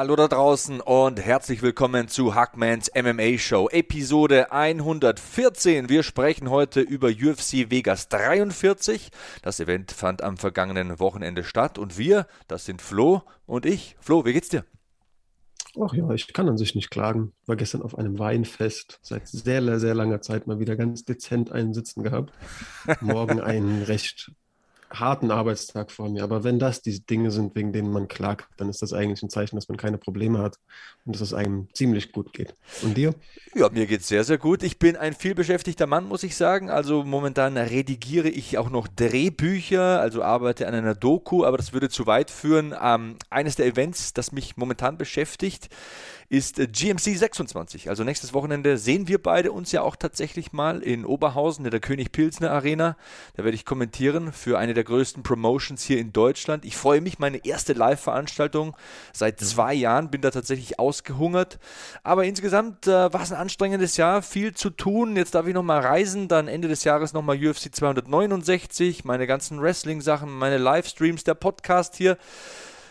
Hallo da draußen und herzlich willkommen zu Hackmans MMA Show, Episode 114. Wir sprechen heute über UFC Vegas 43. Das Event fand am vergangenen Wochenende statt und wir, das sind Flo und ich. Flo, wie geht's dir? Ach ja, ich kann an sich nicht klagen. War gestern auf einem Weinfest. Seit sehr, sehr langer Zeit mal wieder ganz dezent einen Sitzen gehabt. Morgen ein recht harten Arbeitstag vor mir. Aber wenn das die Dinge sind, wegen denen man klagt, dann ist das eigentlich ein Zeichen, dass man keine Probleme hat und dass es einem ziemlich gut geht. Und dir? Ja, mir geht es sehr, sehr gut. Ich bin ein vielbeschäftigter Mann, muss ich sagen. Also momentan redigiere ich auch noch Drehbücher, also arbeite an einer Doku, aber das würde zu weit führen. Ähm, eines der Events, das mich momentan beschäftigt, ist äh, GMC 26. Also nächstes Wochenende sehen wir beide uns ja auch tatsächlich mal in Oberhausen in der König Pilsner Arena. Da werde ich kommentieren für eine der größten Promotions hier in Deutschland. Ich freue mich, meine erste Live-Veranstaltung seit zwei Jahren, bin da tatsächlich ausgehungert. Aber insgesamt äh, war es ein anstrengendes Jahr, viel zu tun. Jetzt darf ich nochmal reisen, dann Ende des Jahres nochmal UFC 269, meine ganzen Wrestling-Sachen, meine Livestreams, der Podcast hier.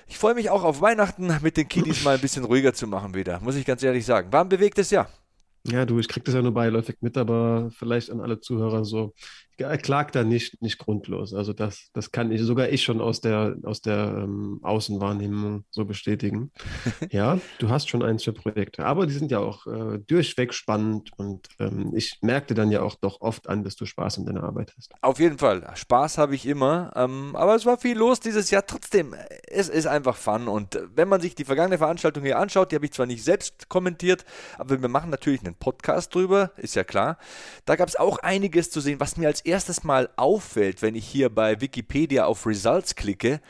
Ich freue mich auch auf Weihnachten mit den Kiddies mal ein bisschen ruhiger zu machen wieder, muss ich ganz ehrlich sagen. War ein bewegtes Jahr. Ja, du, ich krieg das ja nur beiläufig mit, aber vielleicht an alle Zuhörer so klagt da nicht, nicht grundlos. Also das, das kann ich, sogar ich schon aus der, aus der ähm, Außenwahrnehmung so bestätigen. ja, du hast schon eins für Projekte, aber die sind ja auch äh, durchweg spannend und ähm, ich merkte dann ja auch doch oft an, dass du Spaß in deiner Arbeit hast. Auf jeden Fall, Spaß habe ich immer, ähm, aber es war viel los dieses Jahr. Trotzdem, es ist einfach Fun und wenn man sich die vergangene Veranstaltung hier anschaut, die habe ich zwar nicht selbst kommentiert, aber wir machen natürlich einen Podcast drüber, ist ja klar. Da gab es auch einiges zu sehen, was mir als erstes Mal auffällt, wenn ich hier bei Wikipedia auf Results klicke,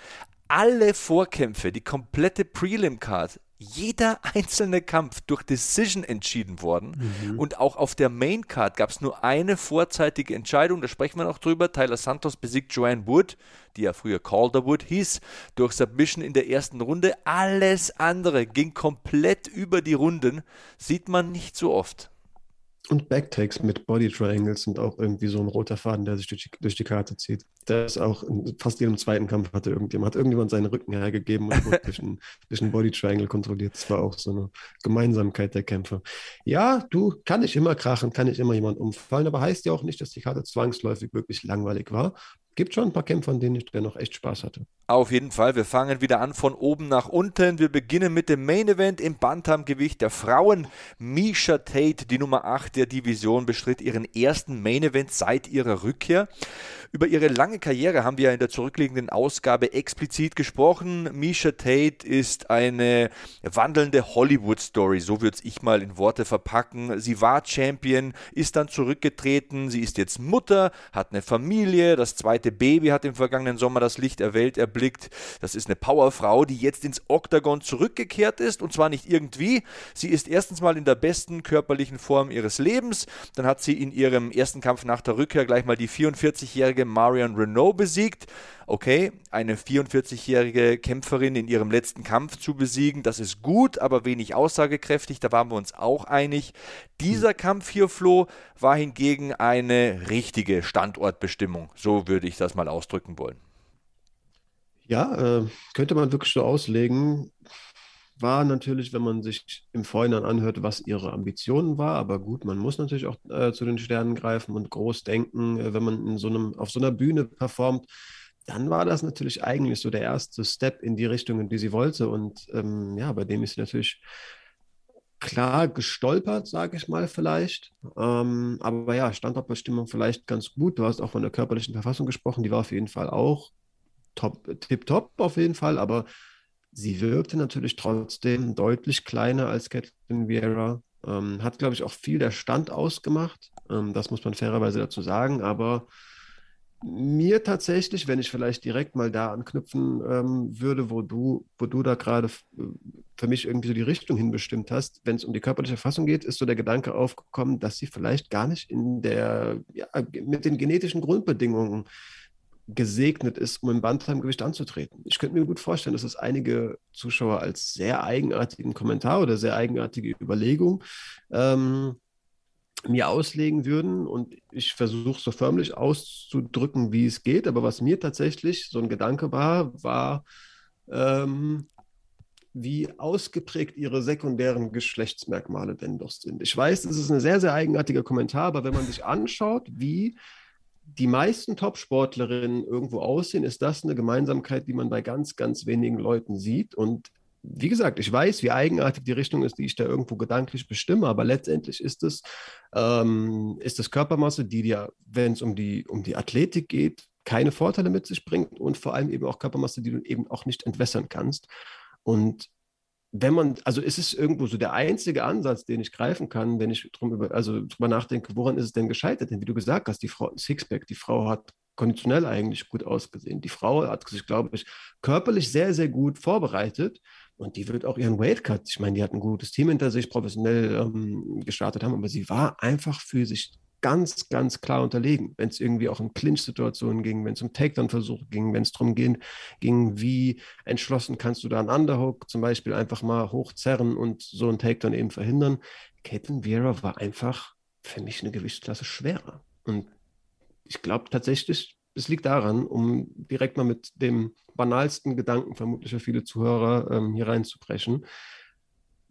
alle Vorkämpfe, die komplette Prelim-Card, jeder einzelne Kampf durch Decision entschieden worden. Mhm. Und auch auf der Main Card gab es nur eine vorzeitige Entscheidung, da sprechen wir noch drüber. Tyler Santos besiegt Joanne Wood, die ja früher Calderwood hieß, durch Submission in der ersten Runde. Alles andere ging komplett über die Runden. Sieht man nicht so oft. Und Backtakes mit Body Triangles sind auch irgendwie so ein roter Faden, der sich durch die, durch die Karte zieht. Der ist auch in fast jedem zweiten Kampf hatte irgendjemand, hat irgendjemand seinen Rücken hergegeben und wurde durch, ein, durch ein Body Triangle kontrolliert. Das war auch so eine Gemeinsamkeit der Kämpfer. Ja, du, kann ich immer krachen, kann ich immer jemand umfallen, aber heißt ja auch nicht, dass die Karte zwangsläufig wirklich langweilig war gibt schon ein paar Kämpfer, an denen ich noch echt Spaß hatte. Auf jeden Fall. Wir fangen wieder an von oben nach unten. Wir beginnen mit dem Main Event im Bantamgewicht der Frauen. Misha Tate, die Nummer 8 der Division, bestritt ihren ersten Main Event seit ihrer Rückkehr. Über ihre lange Karriere haben wir ja in der zurückliegenden Ausgabe explizit gesprochen. Misha Tate ist eine wandelnde Hollywood-Story, so würde ich mal in Worte verpacken. Sie war Champion, ist dann zurückgetreten, sie ist jetzt Mutter, hat eine Familie, das zweite Baby hat im vergangenen Sommer das Licht der Welt erblickt. Das ist eine Powerfrau, die jetzt ins Oktagon zurückgekehrt ist und zwar nicht irgendwie. Sie ist erstens mal in der besten körperlichen Form ihres Lebens, dann hat sie in ihrem ersten Kampf nach der Rückkehr gleich mal die 44-jährige 40-jährige Marion Renault besiegt. Okay, eine 44-jährige Kämpferin in ihrem letzten Kampf zu besiegen, das ist gut, aber wenig aussagekräftig, da waren wir uns auch einig. Dieser Kampf hier, Flo, war hingegen eine richtige Standortbestimmung. So würde ich das mal ausdrücken wollen. Ja, äh, könnte man wirklich so auslegen war natürlich, wenn man sich im Vorhinein anhört, was ihre Ambitionen war. Aber gut, man muss natürlich auch äh, zu den Sternen greifen und groß denken, äh, wenn man in so einem, auf so einer Bühne performt. Dann war das natürlich eigentlich so der erste Step in die Richtung, in die sie wollte. Und ähm, ja, bei dem ist sie natürlich klar gestolpert, sage ich mal vielleicht. Ähm, aber ja, Standortbestimmung vielleicht ganz gut. Du hast auch von der körperlichen Verfassung gesprochen, die war auf jeden Fall auch top, tip-top auf jeden Fall, aber Sie wirkte natürlich trotzdem deutlich kleiner als Caitlin Vieira. Ähm, hat, glaube ich, auch viel der Stand ausgemacht. Ähm, das muss man fairerweise dazu sagen. Aber mir tatsächlich, wenn ich vielleicht direkt mal da anknüpfen ähm, würde, wo du, wo du da gerade für mich irgendwie so die Richtung hinbestimmt hast, wenn es um die körperliche Fassung geht, ist so der Gedanke aufgekommen, dass sie vielleicht gar nicht in der, ja, mit den genetischen Grundbedingungen gesegnet ist, um im Bantamgewicht anzutreten. Ich könnte mir gut vorstellen, dass es einige Zuschauer als sehr eigenartigen Kommentar oder sehr eigenartige Überlegung ähm, mir auslegen würden und ich versuche so förmlich auszudrücken, wie es geht. Aber was mir tatsächlich so ein Gedanke war, war, ähm, wie ausgeprägt ihre sekundären Geschlechtsmerkmale denn doch sind. Ich weiß, das ist ein sehr, sehr eigenartiger Kommentar, aber wenn man sich anschaut, wie die meisten Top-Sportlerinnen irgendwo aussehen, ist das eine Gemeinsamkeit, die man bei ganz, ganz wenigen Leuten sieht. Und wie gesagt, ich weiß, wie eigenartig die Richtung ist, die ich da irgendwo gedanklich bestimme, aber letztendlich ist es, ähm, ist es Körpermasse, die dir, wenn es um die, um die Athletik geht, keine Vorteile mit sich bringt und vor allem eben auch Körpermasse, die du eben auch nicht entwässern kannst. Und wenn man, also ist es irgendwo so der einzige Ansatz, den ich greifen kann, wenn ich drum über, also drüber nachdenke, woran ist es denn gescheitert? Denn wie du gesagt hast, die Frau Sixpack, die Frau hat konditionell eigentlich gut ausgesehen. Die Frau hat sich, glaube ich, körperlich sehr, sehr gut vorbereitet und die wird auch ihren Weightcut, ich meine, die hat ein gutes Team hinter sich, professionell ähm, gestartet haben, aber sie war einfach für sich ganz, ganz klar unterlegen, wenn es irgendwie auch in Clinch-Situationen ging, wenn es um Takedown-Versuche ging, wenn es darum ging, ging, wie entschlossen kannst du da einen Underhook zum Beispiel einfach mal hochzerren und so einen Takedown eben verhindern. Caitlin Vieira war einfach für mich eine Gewichtsklasse schwerer. Und ich glaube tatsächlich, es liegt daran, um direkt mal mit dem banalsten Gedanken vermutlich für viele Zuhörer ähm, hier reinzubrechen.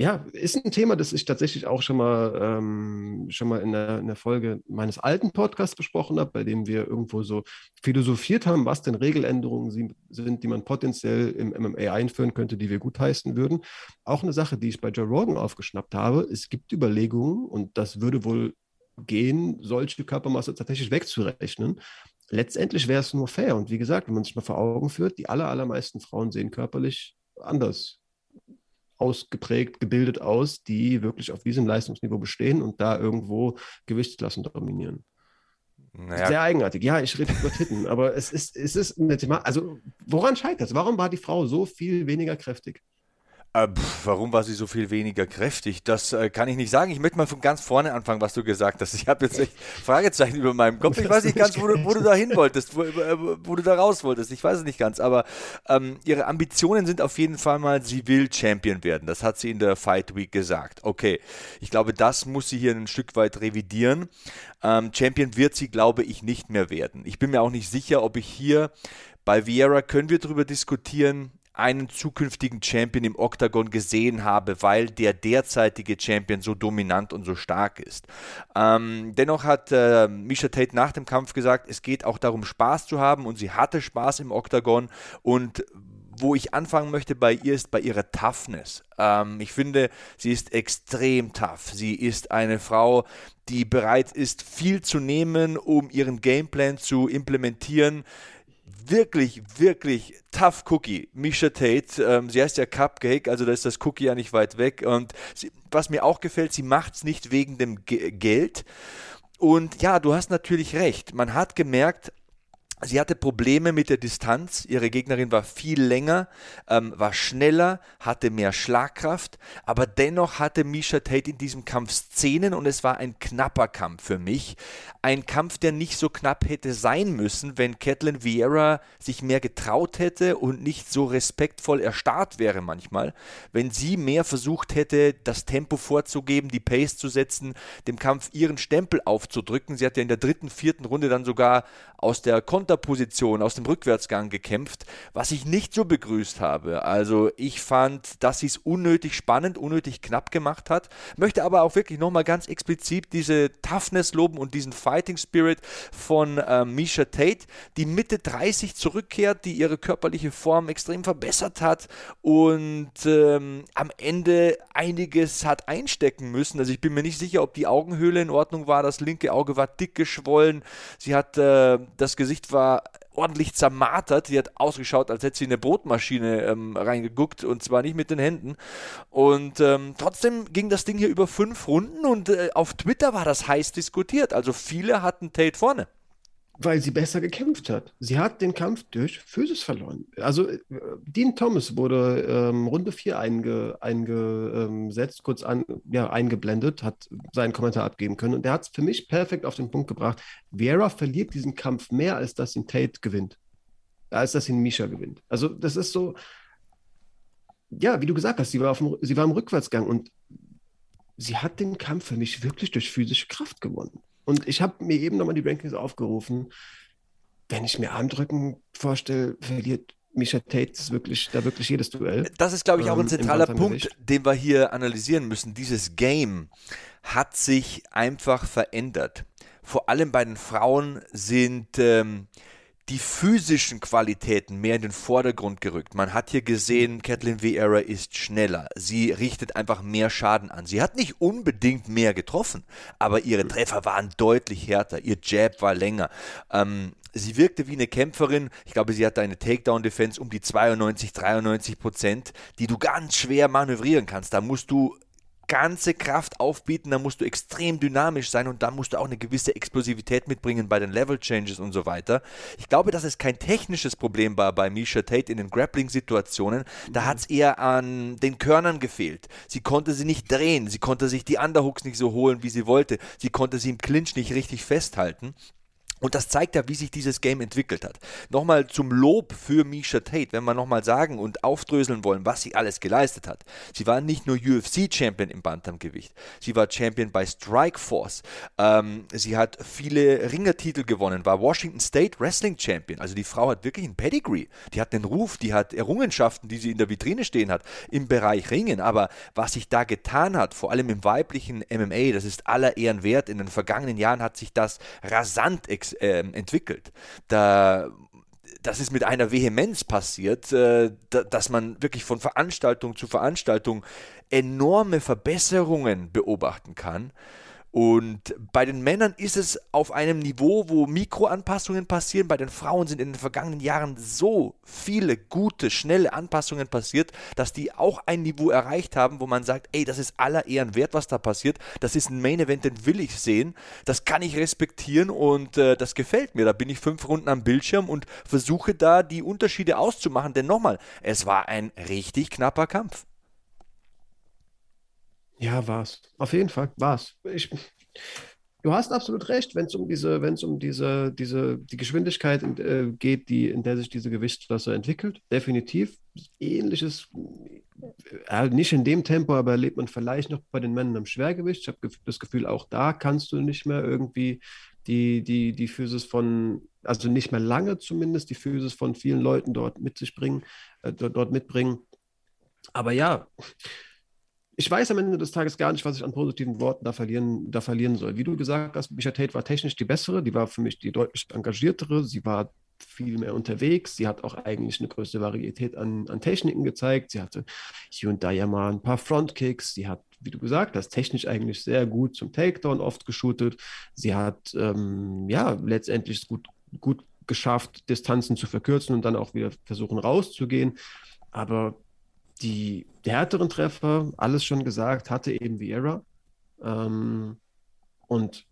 Ja, ist ein Thema, das ich tatsächlich auch schon mal, ähm, schon mal in der, in der Folge meines alten Podcasts besprochen habe, bei dem wir irgendwo so philosophiert haben, was denn Regeländerungen sind, die man potenziell im MMA einführen könnte, die wir gutheißen würden. Auch eine Sache, die ich bei Joe Rogan aufgeschnappt habe. Es gibt Überlegungen, und das würde wohl gehen, solche Körpermasse tatsächlich wegzurechnen. Letztendlich wäre es nur fair. Und wie gesagt, wenn man sich mal vor Augen führt, die aller, allermeisten Frauen sehen körperlich anders ausgeprägt, gebildet aus, die wirklich auf diesem Leistungsniveau bestehen und da irgendwo Gewichtsklassen dominieren. Naja. Sehr eigenartig. Ja, ich rede über Titten, aber es ist, es ist eine Thema. Also, woran scheitert es? Warum war die Frau so viel weniger kräftig? Äh, pff, warum war sie so viel weniger kräftig? Das äh, kann ich nicht sagen. Ich möchte mal von ganz vorne anfangen, was du gesagt hast. Ich habe jetzt echt Fragezeichen über meinem Kopf. Ich weiß nicht ganz, wo du, wo du da hin wolltest, wo, äh, wo, du da raus wolltest. Ich weiß es nicht ganz. Aber ähm, ihre Ambitionen sind auf jeden Fall mal, sie will Champion werden. Das hat sie in der Fight Week gesagt. Okay, ich glaube, das muss sie hier ein Stück weit revidieren. Ähm, Champion wird sie, glaube ich, nicht mehr werden. Ich bin mir auch nicht sicher, ob ich hier bei Vieira können wir darüber diskutieren, einen zukünftigen Champion im Octagon gesehen habe, weil der derzeitige Champion so dominant und so stark ist. Ähm, dennoch hat äh, Misha Tate nach dem Kampf gesagt, es geht auch darum, Spaß zu haben und sie hatte Spaß im Octagon und wo ich anfangen möchte bei ihr ist bei ihrer Toughness. Ähm, ich finde, sie ist extrem tough. Sie ist eine Frau, die bereit ist, viel zu nehmen, um ihren Gameplan zu implementieren wirklich, wirklich tough Cookie. Misha Tate, ähm, sie heißt ja Cupcake, also da ist das Cookie ja nicht weit weg. Und sie, was mir auch gefällt, sie macht es nicht wegen dem G Geld. Und ja, du hast natürlich recht. Man hat gemerkt, Sie hatte Probleme mit der Distanz. Ihre Gegnerin war viel länger, ähm, war schneller, hatte mehr Schlagkraft, aber dennoch hatte Misha Tate in diesem Kampf Szenen und es war ein knapper Kampf für mich. Ein Kampf, der nicht so knapp hätte sein müssen, wenn Catelyn Vieira sich mehr getraut hätte und nicht so respektvoll erstarrt wäre manchmal. Wenn sie mehr versucht hätte, das Tempo vorzugeben, die Pace zu setzen, dem Kampf ihren Stempel aufzudrücken. Sie hat ja in der dritten, vierten Runde dann sogar aus der Kon Konterposition aus dem Rückwärtsgang gekämpft, was ich nicht so begrüßt habe. Also ich fand, dass sie es unnötig spannend, unnötig knapp gemacht hat. Möchte aber auch wirklich nochmal ganz explizit diese Toughness loben und diesen Fighting Spirit von äh, Misha Tate, die Mitte 30 zurückkehrt, die ihre körperliche Form extrem verbessert hat und ähm, am Ende einiges hat einstecken müssen. Also ich bin mir nicht sicher, ob die Augenhöhle in Ordnung war. Das linke Auge war dick geschwollen. Sie hat äh, das Gesicht war war ordentlich zermartert. Die hat ausgeschaut, als hätte sie in eine Brotmaschine ähm, reingeguckt und zwar nicht mit den Händen. Und ähm, trotzdem ging das Ding hier über fünf Runden und äh, auf Twitter war das heiß diskutiert. Also viele hatten Tate vorne. Weil sie besser gekämpft hat. Sie hat den Kampf durch Physis verloren. Also äh, Dean Thomas wurde ähm, Runde 4 einge, eingesetzt, kurz an, ja, eingeblendet, hat seinen Kommentar abgeben können und der hat es für mich perfekt auf den Punkt gebracht. Vieira verliert diesen Kampf mehr, als dass ihn Tate gewinnt. Als dass ihn Misha gewinnt. Also das ist so, ja, wie du gesagt hast, sie war, dem, sie war im Rückwärtsgang und sie hat den Kampf für mich wirklich durch physische Kraft gewonnen. Und ich habe mir eben nochmal die Rankings aufgerufen. Wenn ich mir Armdrücken vorstelle, verliert Misha Tate wirklich, da wirklich jedes Duell. Das ist, glaube ich, auch ein ähm, zentraler Punkt, den wir hier analysieren müssen. Dieses Game hat sich einfach verändert. Vor allem bei den Frauen sind ähm, die physischen Qualitäten mehr in den Vordergrund gerückt. Man hat hier gesehen, Kathleen Vieira ist schneller. Sie richtet einfach mehr Schaden an. Sie hat nicht unbedingt mehr getroffen, aber ihre Treffer waren deutlich härter. Ihr Jab war länger. Ähm, sie wirkte wie eine Kämpferin. Ich glaube, sie hatte eine Takedown-Defense um die 92, 93 Prozent, die du ganz schwer manövrieren kannst. Da musst du ganze Kraft aufbieten, da musst du extrem dynamisch sein und da musst du auch eine gewisse Explosivität mitbringen bei den Level Changes und so weiter. Ich glaube, dass es kein technisches Problem war bei Misha Tate in den Grappling-Situationen. Da hat es eher an den Körnern gefehlt. Sie konnte sie nicht drehen, sie konnte sich die Underhooks nicht so holen, wie sie wollte. Sie konnte sie im Clinch nicht richtig festhalten. Und das zeigt ja, wie sich dieses Game entwickelt hat. Nochmal zum Lob für Misha Tate, wenn wir nochmal sagen und aufdröseln wollen, was sie alles geleistet hat. Sie war nicht nur UFC-Champion im Bantamgewicht, sie war Champion bei Strikeforce. Ähm, sie hat viele Ringertitel gewonnen, war Washington State Wrestling Champion. Also die Frau hat wirklich ein Pedigree. Die hat einen Ruf, die hat Errungenschaften, die sie in der Vitrine stehen hat im Bereich Ringen. Aber was sich da getan hat, vor allem im weiblichen MMA, das ist aller Ehren wert. In den vergangenen Jahren hat sich das rasant explodiert äh, entwickelt. Da das ist mit einer Vehemenz passiert, äh, da, dass man wirklich von Veranstaltung zu Veranstaltung enorme Verbesserungen beobachten kann. Und bei den Männern ist es auf einem Niveau, wo Mikroanpassungen passieren. Bei den Frauen sind in den vergangenen Jahren so viele gute, schnelle Anpassungen passiert, dass die auch ein Niveau erreicht haben, wo man sagt, ey, das ist aller Ehren wert, was da passiert. Das ist ein Main Event, den will ich sehen. Das kann ich respektieren und äh, das gefällt mir. Da bin ich fünf Runden am Bildschirm und versuche da die Unterschiede auszumachen. Denn nochmal, es war ein richtig knapper Kampf. Ja, war's. Auf jeden Fall war's. Ich, du hast absolut recht, wenn es um diese, wenn es um diese, diese, die Geschwindigkeit äh, geht, die, in der sich diese Gewichtsklasse entwickelt. Definitiv. Ähnliches, äh, nicht in dem Tempo, aber erlebt man vielleicht noch bei den Männern im Schwergewicht. Ich habe das Gefühl, auch da kannst du nicht mehr irgendwie die, die, die Physis von, also nicht mehr lange zumindest, die Physis von vielen Leuten dort mit sich bringen, äh, dort mitbringen. Aber ja, ich weiß am Ende des Tages gar nicht, was ich an positiven Worten da verlieren, da verlieren soll. Wie du gesagt hast, Micha Tate war technisch die bessere, die war für mich die deutlich engagiertere, sie war viel mehr unterwegs, sie hat auch eigentlich eine größere Varietät an, an Techniken gezeigt, sie hatte hier und da ja mal ein paar Frontkicks, sie hat, wie du gesagt hast, technisch eigentlich sehr gut zum Takedown oft geshootet, sie hat ähm, ja letztendlich gut, gut geschafft, Distanzen zu verkürzen und dann auch wieder versuchen rauszugehen, aber die härteren Treffer, alles schon gesagt, hatte eben Vieira. Ähm, und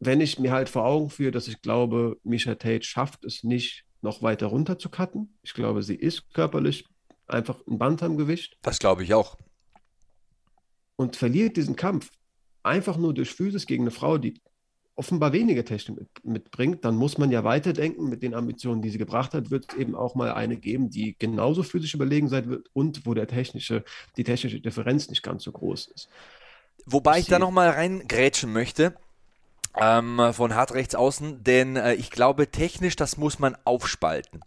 wenn ich mir halt vor Augen führe, dass ich glaube, Misha Tate schafft es nicht, noch weiter runter zu cutten. Ich glaube, sie ist körperlich einfach ein Bantamgewicht. Das glaube ich auch. Und verliert diesen Kampf einfach nur durch Physis gegen eine Frau, die offenbar weniger Technik mit, mitbringt, dann muss man ja weiterdenken. Mit den Ambitionen, die sie gebracht hat, wird es eben auch mal eine geben, die genauso physisch überlegen sein wird und wo der technische, die technische Differenz nicht ganz so groß ist. Wobei ich, da nochmal reingrätschen möchte. Ähm, von hart rechts außen, denn äh, ich glaube, technisch, das muss man aufspalten.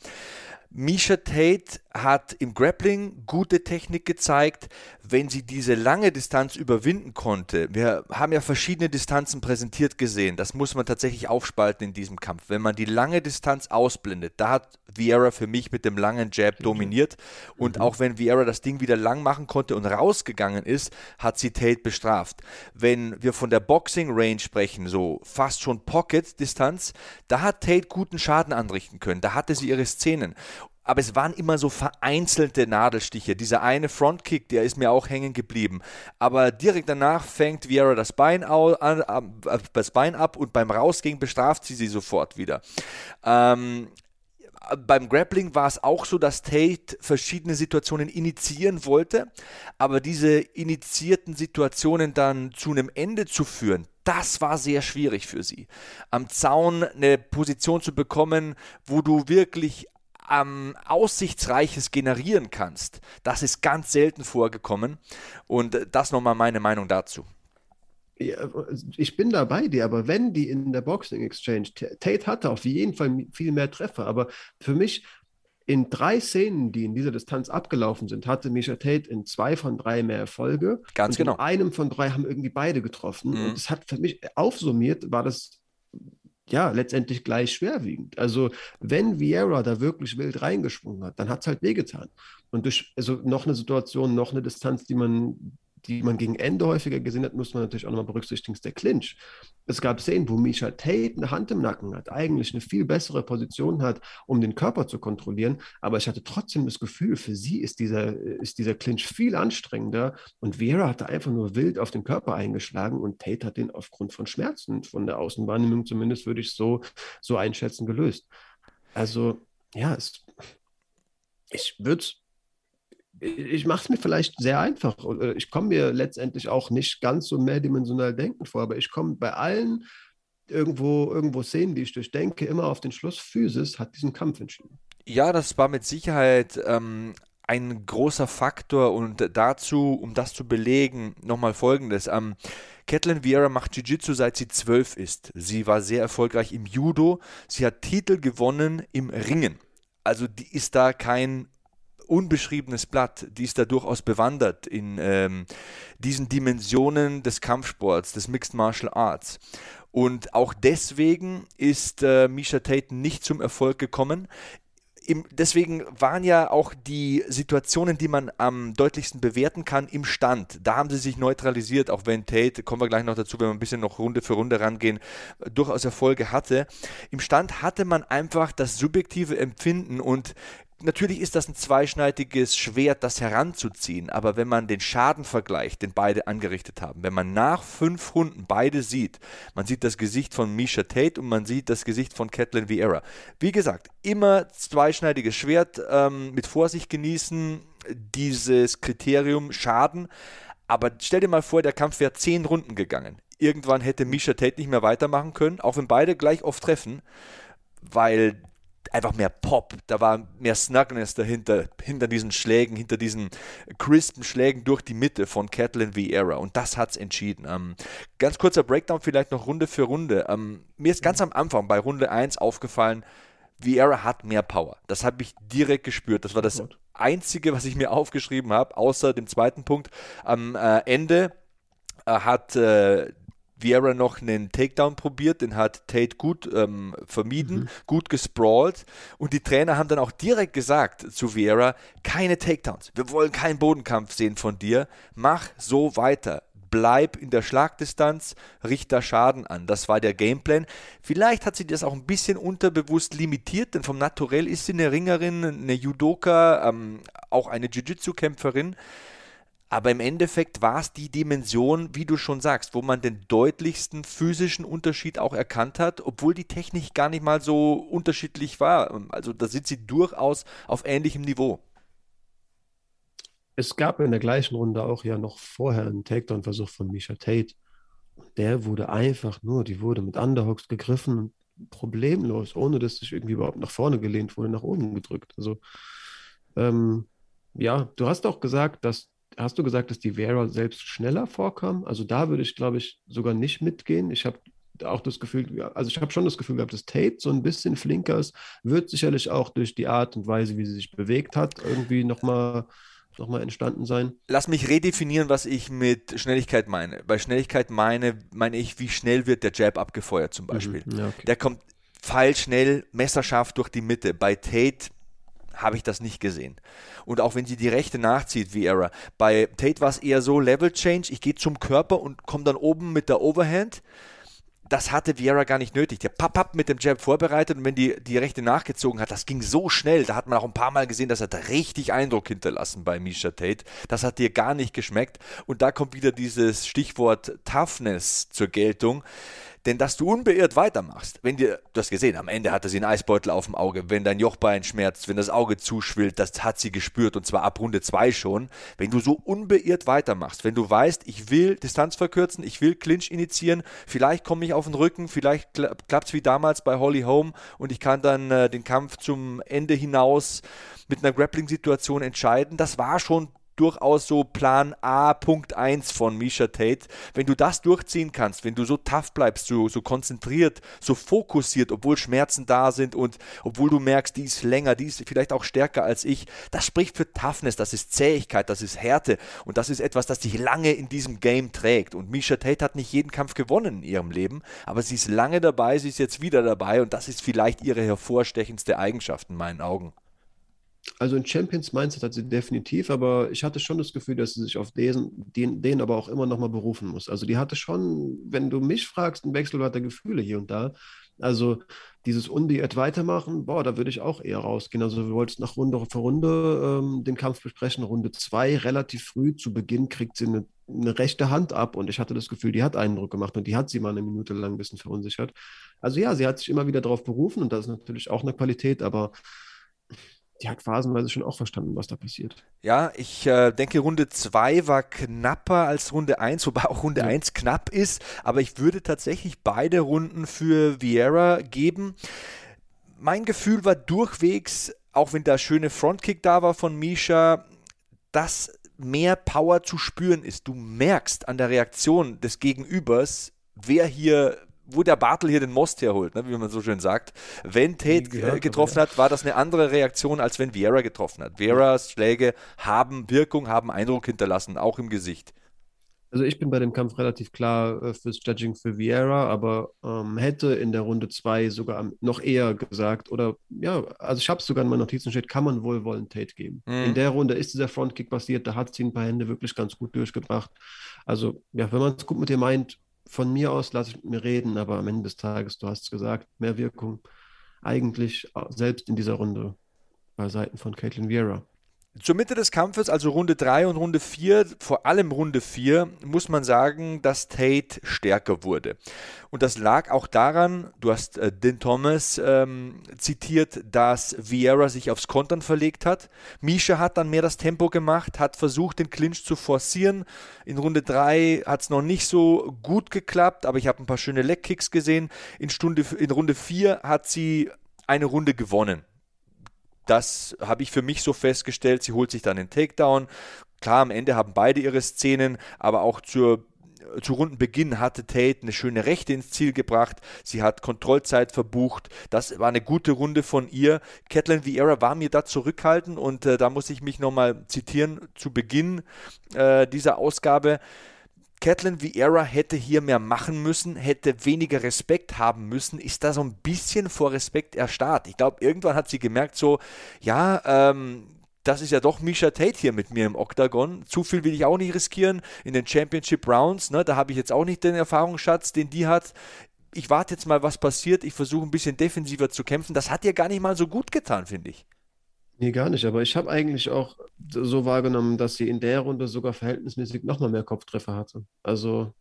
Misha Tate hat im Grappling gute Technik gezeigt, wenn sie diese lange Distanz überwinden konnte. Wir haben ja verschiedene Distanzen präsentiert gesehen. Das muss man tatsächlich aufspalten in diesem Kampf. Wenn man die lange Distanz ausblendet, da hat Vieira für mich mit dem langen Jab dominiert. Und mhm. auch wenn Vieira das Ding wieder lang machen konnte und rausgegangen ist, hat sie Tate bestraft. Wenn wir von der Boxing Range sprechen, so fast schon Pocket Distanz, da hat Tate guten Schaden anrichten können. Da hatte sie ihre Szenen. Aber es waren immer so vereinzelte Nadelstiche. Dieser eine Frontkick, der ist mir auch hängen geblieben. Aber direkt danach fängt Vieira das Bein, an, äh, das Bein ab und beim Rausgehen bestraft sie sie sofort wieder. Ähm, beim Grappling war es auch so, dass Tate verschiedene Situationen initiieren wollte, aber diese initiierten Situationen dann zu einem Ende zu führen, das war sehr schwierig für sie. Am Zaun eine Position zu bekommen, wo du wirklich ähm, Aussichtsreiches generieren kannst, das ist ganz selten vorgekommen. Und das nochmal meine Meinung dazu. Ja, ich bin da bei dir, aber wenn die in der Boxing Exchange, Tate hatte auf jeden Fall viel mehr Treffer, aber für mich in drei Szenen, die in dieser Distanz abgelaufen sind, hatte Misha Tate in zwei von drei mehr Erfolge. Ganz und genau. In einem von drei haben irgendwie beide getroffen. Mhm. Und es hat für mich aufsummiert, war das ja, letztendlich gleich schwerwiegend. Also, wenn Vieira da wirklich wild reingesprungen hat, dann hat es halt wehgetan. Und durch also noch eine Situation, noch eine Distanz, die man die man gegen Ende häufiger gesehen hat, muss man natürlich auch nochmal berücksichtigen, ist der Clinch. Es gab Szenen, wo Misha Tate eine Hand im Nacken hat, eigentlich eine viel bessere Position hat, um den Körper zu kontrollieren, aber ich hatte trotzdem das Gefühl, für sie ist dieser, ist dieser Clinch viel anstrengender und Vera hatte einfach nur wild auf den Körper eingeschlagen und Tate hat den aufgrund von Schmerzen, von der Außenwahrnehmung zumindest, würde ich so, so einschätzen, gelöst. Also, ja, es, ich würde es ich mache es mir vielleicht sehr einfach. Ich komme mir letztendlich auch nicht ganz so mehrdimensional denken vor, aber ich komme bei allen irgendwo, irgendwo Szenen, die ich durchdenke, immer auf den Schluss, Physis hat diesen Kampf entschieden. Ja, das war mit Sicherheit ähm, ein großer Faktor und dazu, um das zu belegen, nochmal folgendes. Ähm, Catelyn Vieira macht Jiu-Jitsu seit sie zwölf ist. Sie war sehr erfolgreich im Judo. Sie hat Titel gewonnen im Ringen. Also die ist da kein unbeschriebenes Blatt, die ist da durchaus bewandert in ähm, diesen Dimensionen des Kampfsports, des Mixed Martial Arts. Und auch deswegen ist äh, Misha Tate nicht zum Erfolg gekommen. Im, deswegen waren ja auch die Situationen, die man am deutlichsten bewerten kann, im Stand. Da haben sie sich neutralisiert, auch wenn Tate, kommen wir gleich noch dazu, wenn wir ein bisschen noch Runde für Runde rangehen, durchaus Erfolge hatte. Im Stand hatte man einfach das subjektive Empfinden und Natürlich ist das ein zweischneidiges Schwert, das heranzuziehen, aber wenn man den Schaden vergleicht, den beide angerichtet haben, wenn man nach fünf Runden beide sieht, man sieht das Gesicht von Misha Tate und man sieht das Gesicht von Catelyn Vieira. Wie gesagt, immer zweischneidiges Schwert, ähm, mit Vorsicht genießen, dieses Kriterium Schaden, aber stell dir mal vor, der Kampf wäre zehn Runden gegangen. Irgendwann hätte Misha Tate nicht mehr weitermachen können, auch wenn beide gleich oft treffen, weil einfach mehr Pop, da war mehr Snugness dahinter, hinter diesen Schlägen, hinter diesen crispen Schlägen durch die Mitte von Catelyn Vieira und das hat es entschieden. Ähm, ganz kurzer Breakdown vielleicht noch Runde für Runde. Ähm, mir ist ganz am Anfang bei Runde 1 aufgefallen, Vieira hat mehr Power. Das habe ich direkt gespürt. Das war das Einzige, was ich mir aufgeschrieben habe, außer dem zweiten Punkt. Am äh, Ende äh, hat äh, Vieira noch einen Takedown probiert, den hat Tate gut ähm, vermieden, mhm. gut gesprawlt und die Trainer haben dann auch direkt gesagt zu Vieira, keine Takedowns, wir wollen keinen Bodenkampf sehen von dir, mach so weiter. Bleib in der Schlagdistanz, richte Schaden an. Das war der Gameplan. Vielleicht hat sie das auch ein bisschen unterbewusst limitiert, denn vom Naturell ist sie eine Ringerin, eine Judoka, ähm, auch eine Jiu-Jitsu-Kämpferin. Aber im Endeffekt war es die Dimension, wie du schon sagst, wo man den deutlichsten physischen Unterschied auch erkannt hat, obwohl die Technik gar nicht mal so unterschiedlich war. Also da sind sie durchaus auf ähnlichem Niveau. Es gab in der gleichen Runde auch ja noch vorher einen Takedown-Versuch von Misha Tate. Der wurde einfach nur, die wurde mit Underhooks gegriffen und problemlos, ohne dass sich irgendwie überhaupt nach vorne gelehnt wurde, nach oben gedrückt. Also ähm, ja, du hast auch gesagt, dass hast du gesagt, dass die Vera selbst schneller vorkam? Also da würde ich, glaube ich, sogar nicht mitgehen. Ich habe auch das Gefühl, also ich habe schon das Gefühl gehabt, dass Tate so ein bisschen flinker ist, wird sicherlich auch durch die Art und Weise, wie sie sich bewegt hat, irgendwie nochmal noch mal entstanden sein. Lass mich redefinieren, was ich mit Schnelligkeit meine. Bei Schnelligkeit meine, meine ich, wie schnell wird der Jab abgefeuert zum mhm. Beispiel. Mhm, ja, okay. Der kommt pfeilschnell, messerscharf durch die Mitte. Bei Tate habe ich das nicht gesehen. Und auch wenn sie die Rechte nachzieht, wie Era. Bei Tate war es eher so Level Change, ich gehe zum Körper und komme dann oben mit der Overhand. das hatte Vieira gar nicht nötig. Der Papp mit dem Jab vorbereitet und wenn die, die Rechte nachgezogen hat, das ging so schnell. Da hat man auch ein paar Mal gesehen, das hat richtig Eindruck hinterlassen bei Misha Tate. Das hat dir gar nicht geschmeckt. Und da kommt wieder dieses Stichwort Toughness zur Geltung. Denn dass du unbeirrt weitermachst, wenn dir, du hast gesehen, am Ende hatte sie einen Eisbeutel auf dem Auge, wenn dein Jochbein schmerzt, wenn das Auge zuschwillt, das hat sie gespürt und zwar ab Runde 2 schon. Wenn du so unbeirrt weitermachst, wenn du weißt, ich will Distanz verkürzen, ich will Clinch initiieren, vielleicht komme ich auf den Rücken, vielleicht klappt es wie damals bei Holly Holm und ich kann dann äh, den Kampf zum Ende hinaus mit einer Grappling-Situation entscheiden. Das war schon durchaus so Plan A, Punkt 1 von Misha Tate. Wenn du das durchziehen kannst, wenn du so tough bleibst, so, so konzentriert, so fokussiert, obwohl Schmerzen da sind und obwohl du merkst, die ist länger, die ist vielleicht auch stärker als ich, das spricht für Toughness, das ist Zähigkeit, das ist Härte und das ist etwas, das dich lange in diesem Game trägt. Und Misha Tate hat nicht jeden Kampf gewonnen in ihrem Leben, aber sie ist lange dabei, sie ist jetzt wieder dabei und das ist vielleicht ihre hervorstechendste Eigenschaft in meinen Augen. Also ein Champions Mindset hat sie definitiv, aber ich hatte schon das Gefühl, dass sie sich auf den, den, den aber auch immer nochmal berufen muss. Also die hatte schon, wenn du mich fragst, ein Wechselbad der Gefühle hier und da. Also dieses unbeirrt weitermachen, boah, da würde ich auch eher rausgehen. Also wir wollten nach Runde für Runde ähm, den Kampf besprechen. Runde zwei, relativ früh zu Beginn, kriegt sie eine, eine, rechte Hand ab und ich hatte das Gefühl, die hat Eindruck gemacht und die hat sie mal eine Minute lang ein bisschen verunsichert. Also ja, sie hat sich immer wieder darauf berufen und das ist natürlich auch eine Qualität, aber die hat phasenweise schon auch verstanden, was da passiert. Ja, ich äh, denke, Runde 2 war knapper als Runde 1, wobei auch Runde ja. 1 knapp ist, aber ich würde tatsächlich beide Runden für Vieira geben. Mein Gefühl war durchwegs, auch wenn der schöne Frontkick da war von Misha, dass mehr Power zu spüren ist. Du merkst an der Reaktion des Gegenübers, wer hier wo der Bartel hier den Most herholt, ne, wie man so schön sagt. Wenn Tate gehört, getroffen hat, war das eine andere Reaktion, als wenn Vieira getroffen hat. Vieras Schläge haben Wirkung, haben Eindruck hinterlassen, auch im Gesicht. Also ich bin bei dem Kampf relativ klar äh, fürs Judging für Vieira, aber ähm, hätte in der Runde 2 sogar noch eher gesagt, oder ja, also ich habe es sogar in meinen Notizen steht, kann man wohlwollend Tate geben. Mhm. In der Runde ist dieser Frontkick passiert, da hat sie ein paar Hände wirklich ganz gut durchgebracht. Also ja, wenn man es gut mit dir meint, von mir aus lasse ich mit mir reden, aber am Ende des Tages, du hast es gesagt, mehr Wirkung eigentlich äh, selbst in dieser Runde bei Seiten von Caitlin Vieira. Zur Mitte des Kampfes, also Runde 3 und Runde 4, vor allem Runde 4, muss man sagen, dass Tate stärker wurde. Und das lag auch daran, du hast äh, Din Thomas ähm, zitiert, dass Vieira sich aufs Kontern verlegt hat. Misha hat dann mehr das Tempo gemacht, hat versucht, den Clinch zu forcieren. In Runde 3 hat es noch nicht so gut geklappt, aber ich habe ein paar schöne Leckkicks gesehen. In, Stunde, in Runde 4 hat sie eine Runde gewonnen. Das habe ich für mich so festgestellt. Sie holt sich dann den Takedown. Klar, am Ende haben beide ihre Szenen, aber auch zur zu Rundenbeginn hatte Tate eine schöne Rechte ins Ziel gebracht. Sie hat Kontrollzeit verbucht. Das war eine gute Runde von ihr. Kathleen Vieira war mir da zurückhaltend und äh, da muss ich mich nochmal zitieren zu Beginn äh, dieser Ausgabe. Catelyn Vieira hätte hier mehr machen müssen, hätte weniger Respekt haben müssen, ist da so ein bisschen vor Respekt erstarrt. Ich glaube, irgendwann hat sie gemerkt, so, ja, ähm, das ist ja doch Misha Tate hier mit mir im Octagon. Zu viel will ich auch nicht riskieren. In den Championship Rounds, ne, da habe ich jetzt auch nicht den Erfahrungsschatz, den die hat. Ich warte jetzt mal, was passiert. Ich versuche ein bisschen defensiver zu kämpfen. Das hat ihr gar nicht mal so gut getan, finde ich. Nee, gar nicht. Aber ich habe eigentlich auch so wahrgenommen, dass sie in der Runde sogar verhältnismäßig nochmal mehr Kopftreffer hatte. Also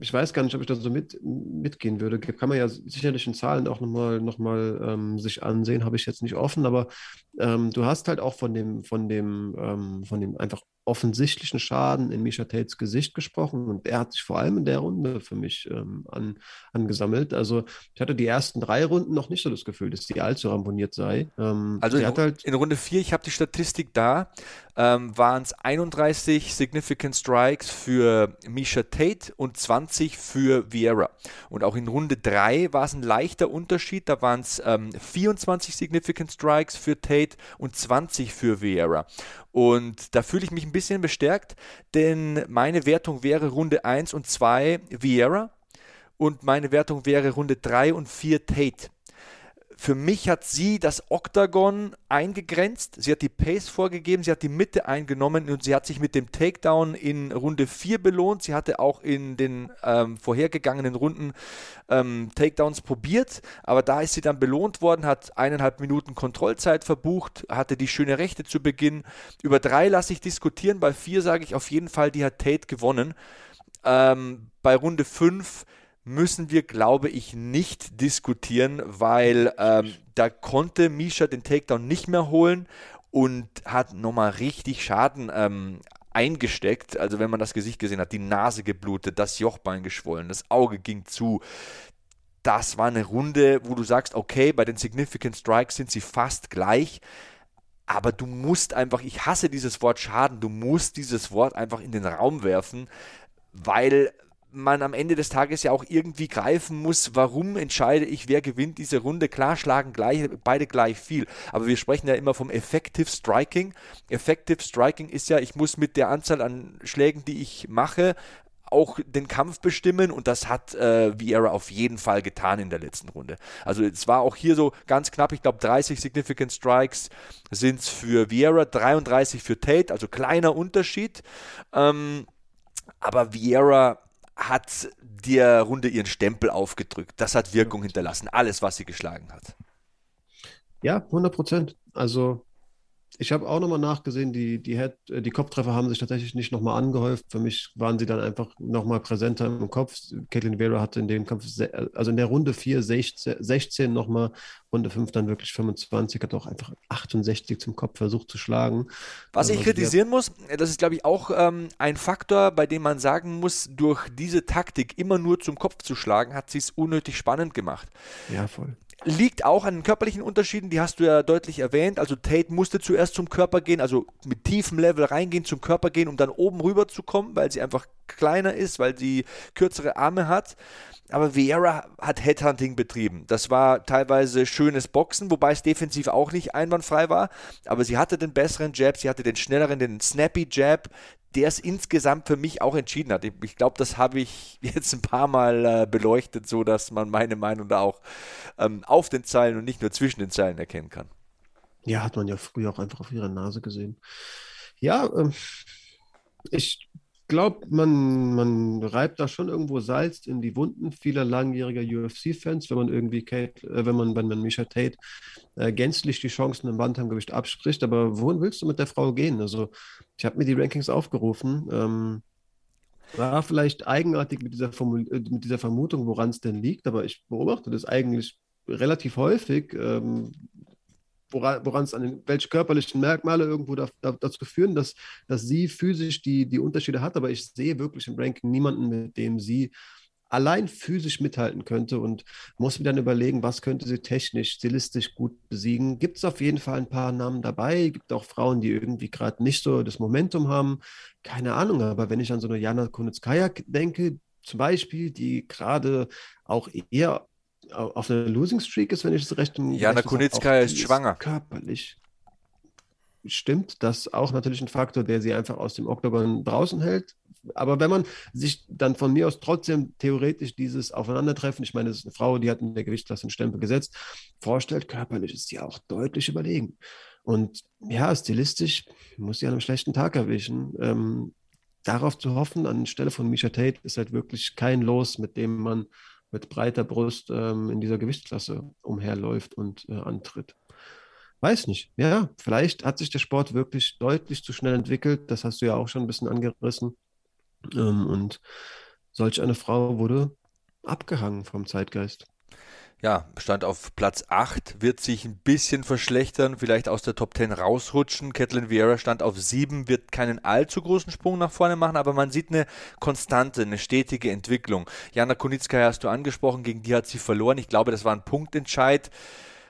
ich weiß gar nicht, ob ich da so mit, mitgehen würde. Kann man ja sicherlich in Zahlen auch nochmal noch mal, ähm, sich ansehen, habe ich jetzt nicht offen, aber ähm, du hast halt auch von dem, von dem, ähm, von dem einfach offensichtlichen Schaden in Misha Tates Gesicht gesprochen und er hat sich vor allem in der Runde für mich ähm, an, angesammelt. Also ich hatte die ersten drei Runden noch nicht so das Gefühl, dass die allzu ramponiert sei. Ähm, also in, halt in, Runde 4, ich habe die Statistik da, waren es 31 Significant Strikes für Misha Tate und 20 für Vieira. Und auch in Runde 3 war es ein leichter Unterschied, da waren es 24 Significant Strikes für Tate und 20 für Vieira. Und da fühle ich mich ein bisschen bestärkt, denn meine Wertung wäre Runde 1 und 2 Vieira und meine Wertung wäre Runde 3 und 4 Tate. Für mich hat sie das Oktagon eingegrenzt, sie hat die Pace vorgegeben, sie hat die Mitte eingenommen und sie hat sich mit dem Takedown in Runde 4 belohnt. Sie hatte auch in den ähm, vorhergegangenen Runden ähm, Takedowns probiert, aber da ist sie dann belohnt worden, hat eineinhalb Minuten Kontrollzeit verbucht, hatte die schöne Rechte zu Beginn. Über drei lasse ich diskutieren, bei vier sage ich auf jeden Fall, die hat Tate gewonnen. Ähm, bei Runde 5 müssen wir, glaube ich, nicht diskutieren, weil ähm, da konnte Misha den Takedown nicht mehr holen und hat nochmal richtig Schaden ähm, eingesteckt. Also wenn man das Gesicht gesehen hat, die Nase geblutet, das Jochbein geschwollen, das Auge ging zu. Das war eine Runde, wo du sagst, okay, bei den Significant Strikes sind sie fast gleich. Aber du musst einfach, ich hasse dieses Wort Schaden, du musst dieses Wort einfach in den Raum werfen, weil man am Ende des Tages ja auch irgendwie greifen muss, warum entscheide ich, wer gewinnt diese Runde. Klar schlagen gleich, beide gleich viel, aber wir sprechen ja immer vom Effective Striking. Effective Striking ist ja, ich muss mit der Anzahl an Schlägen, die ich mache, auch den Kampf bestimmen und das hat äh, Vieira auf jeden Fall getan in der letzten Runde. Also es war auch hier so ganz knapp, ich glaube 30 Significant Strikes sind es für Vieira, 33 für Tate, also kleiner Unterschied. Ähm, aber Vieira hat der Runde ihren Stempel aufgedrückt. Das hat Wirkung hinterlassen, alles, was sie geschlagen hat. Ja, 100 Prozent. Also ich habe auch nochmal nachgesehen, die, die, Head, äh, die Kopftreffer haben sich tatsächlich nicht nochmal angehäuft. Für mich waren sie dann einfach nochmal präsenter im Kopf. Caitlin Vera hatte in dem Kampf, also in der Runde 4 16, 16 nochmal, Runde 5 dann wirklich 25, hat auch einfach 68 zum Kopf versucht zu schlagen. Was ich also, kritisieren muss, das ist glaube ich auch ähm, ein Faktor, bei dem man sagen muss, durch diese Taktik immer nur zum Kopf zu schlagen, hat sie es unnötig spannend gemacht. Ja, voll liegt auch an den körperlichen Unterschieden, die hast du ja deutlich erwähnt. Also Tate musste zuerst zum Körper gehen, also mit tiefem Level reingehen, zum Körper gehen, um dann oben rüber zu kommen, weil sie einfach kleiner ist, weil sie kürzere Arme hat. Aber Vieira hat Headhunting betrieben. Das war teilweise schönes Boxen, wobei es defensiv auch nicht einwandfrei war. Aber sie hatte den besseren Jab, sie hatte den schnelleren, den Snappy Jab, der es insgesamt für mich auch entschieden hat. Ich, ich glaube, das habe ich jetzt ein paar Mal äh, beleuchtet, so dass man meine Meinung da auch ähm, auf den Zeilen und nicht nur zwischen den Zeilen erkennen kann. Ja, hat man ja früher auch einfach auf ihrer Nase gesehen. Ja, ähm, ich glaube, man, man reibt da schon irgendwo Salz in die Wunden vieler langjähriger UFC-Fans, wenn man irgendwie Kate, äh, wenn man, wenn man Misha Tate äh, gänzlich die Chancen im Bantamgewicht abspricht. Aber wohin willst du mit der Frau gehen? Also, ich habe mir die Rankings aufgerufen. Ähm, war vielleicht eigenartig mit dieser, Formul äh, mit dieser Vermutung, woran es denn liegt, aber ich beobachte das eigentlich relativ häufig, ähm, woran es an den, welche körperlichen Merkmale irgendwo da, da, dazu führen, dass, dass sie physisch die, die Unterschiede hat. Aber ich sehe wirklich im Ranking niemanden, mit dem sie allein physisch mithalten könnte und muss mir dann überlegen, was könnte sie technisch, stilistisch gut besiegen. Gibt es auf jeden Fall ein paar Namen dabei, gibt auch Frauen, die irgendwie gerade nicht so das Momentum haben. Keine Ahnung, aber wenn ich an so eine Jana Kunitskaya denke, zum Beispiel, die gerade auch eher auf einer Losing Streak ist, wenn ich es recht Jana Kunitskaya ist schwanger. körperlich. Stimmt, das auch natürlich ein Faktor, der sie einfach aus dem Oktagon draußen hält. Aber wenn man sich dann von mir aus trotzdem theoretisch dieses Aufeinandertreffen, ich meine, das ist eine Frau, die hat in der Gewichtsklasse einen Stempel gesetzt, vorstellt, körperlich ist sie auch deutlich überlegen. Und ja, stilistisch muss sie an einem schlechten Tag erwischen. Ähm, darauf zu hoffen, anstelle von Misha Tate, ist halt wirklich kein Los, mit dem man mit breiter Brust ähm, in dieser Gewichtsklasse umherläuft und äh, antritt. Weiß nicht. Ja, vielleicht hat sich der Sport wirklich deutlich zu schnell entwickelt. Das hast du ja auch schon ein bisschen angerissen. Ähm, und solch eine Frau wurde abgehangen vom Zeitgeist ja, stand auf Platz 8, wird sich ein bisschen verschlechtern, vielleicht aus der Top 10 rausrutschen. Catelyn Vieira stand auf 7, wird keinen allzu großen Sprung nach vorne machen, aber man sieht eine konstante, eine stetige Entwicklung. Jana Kunitskaya hast du angesprochen, gegen die hat sie verloren. Ich glaube, das war ein Punktentscheid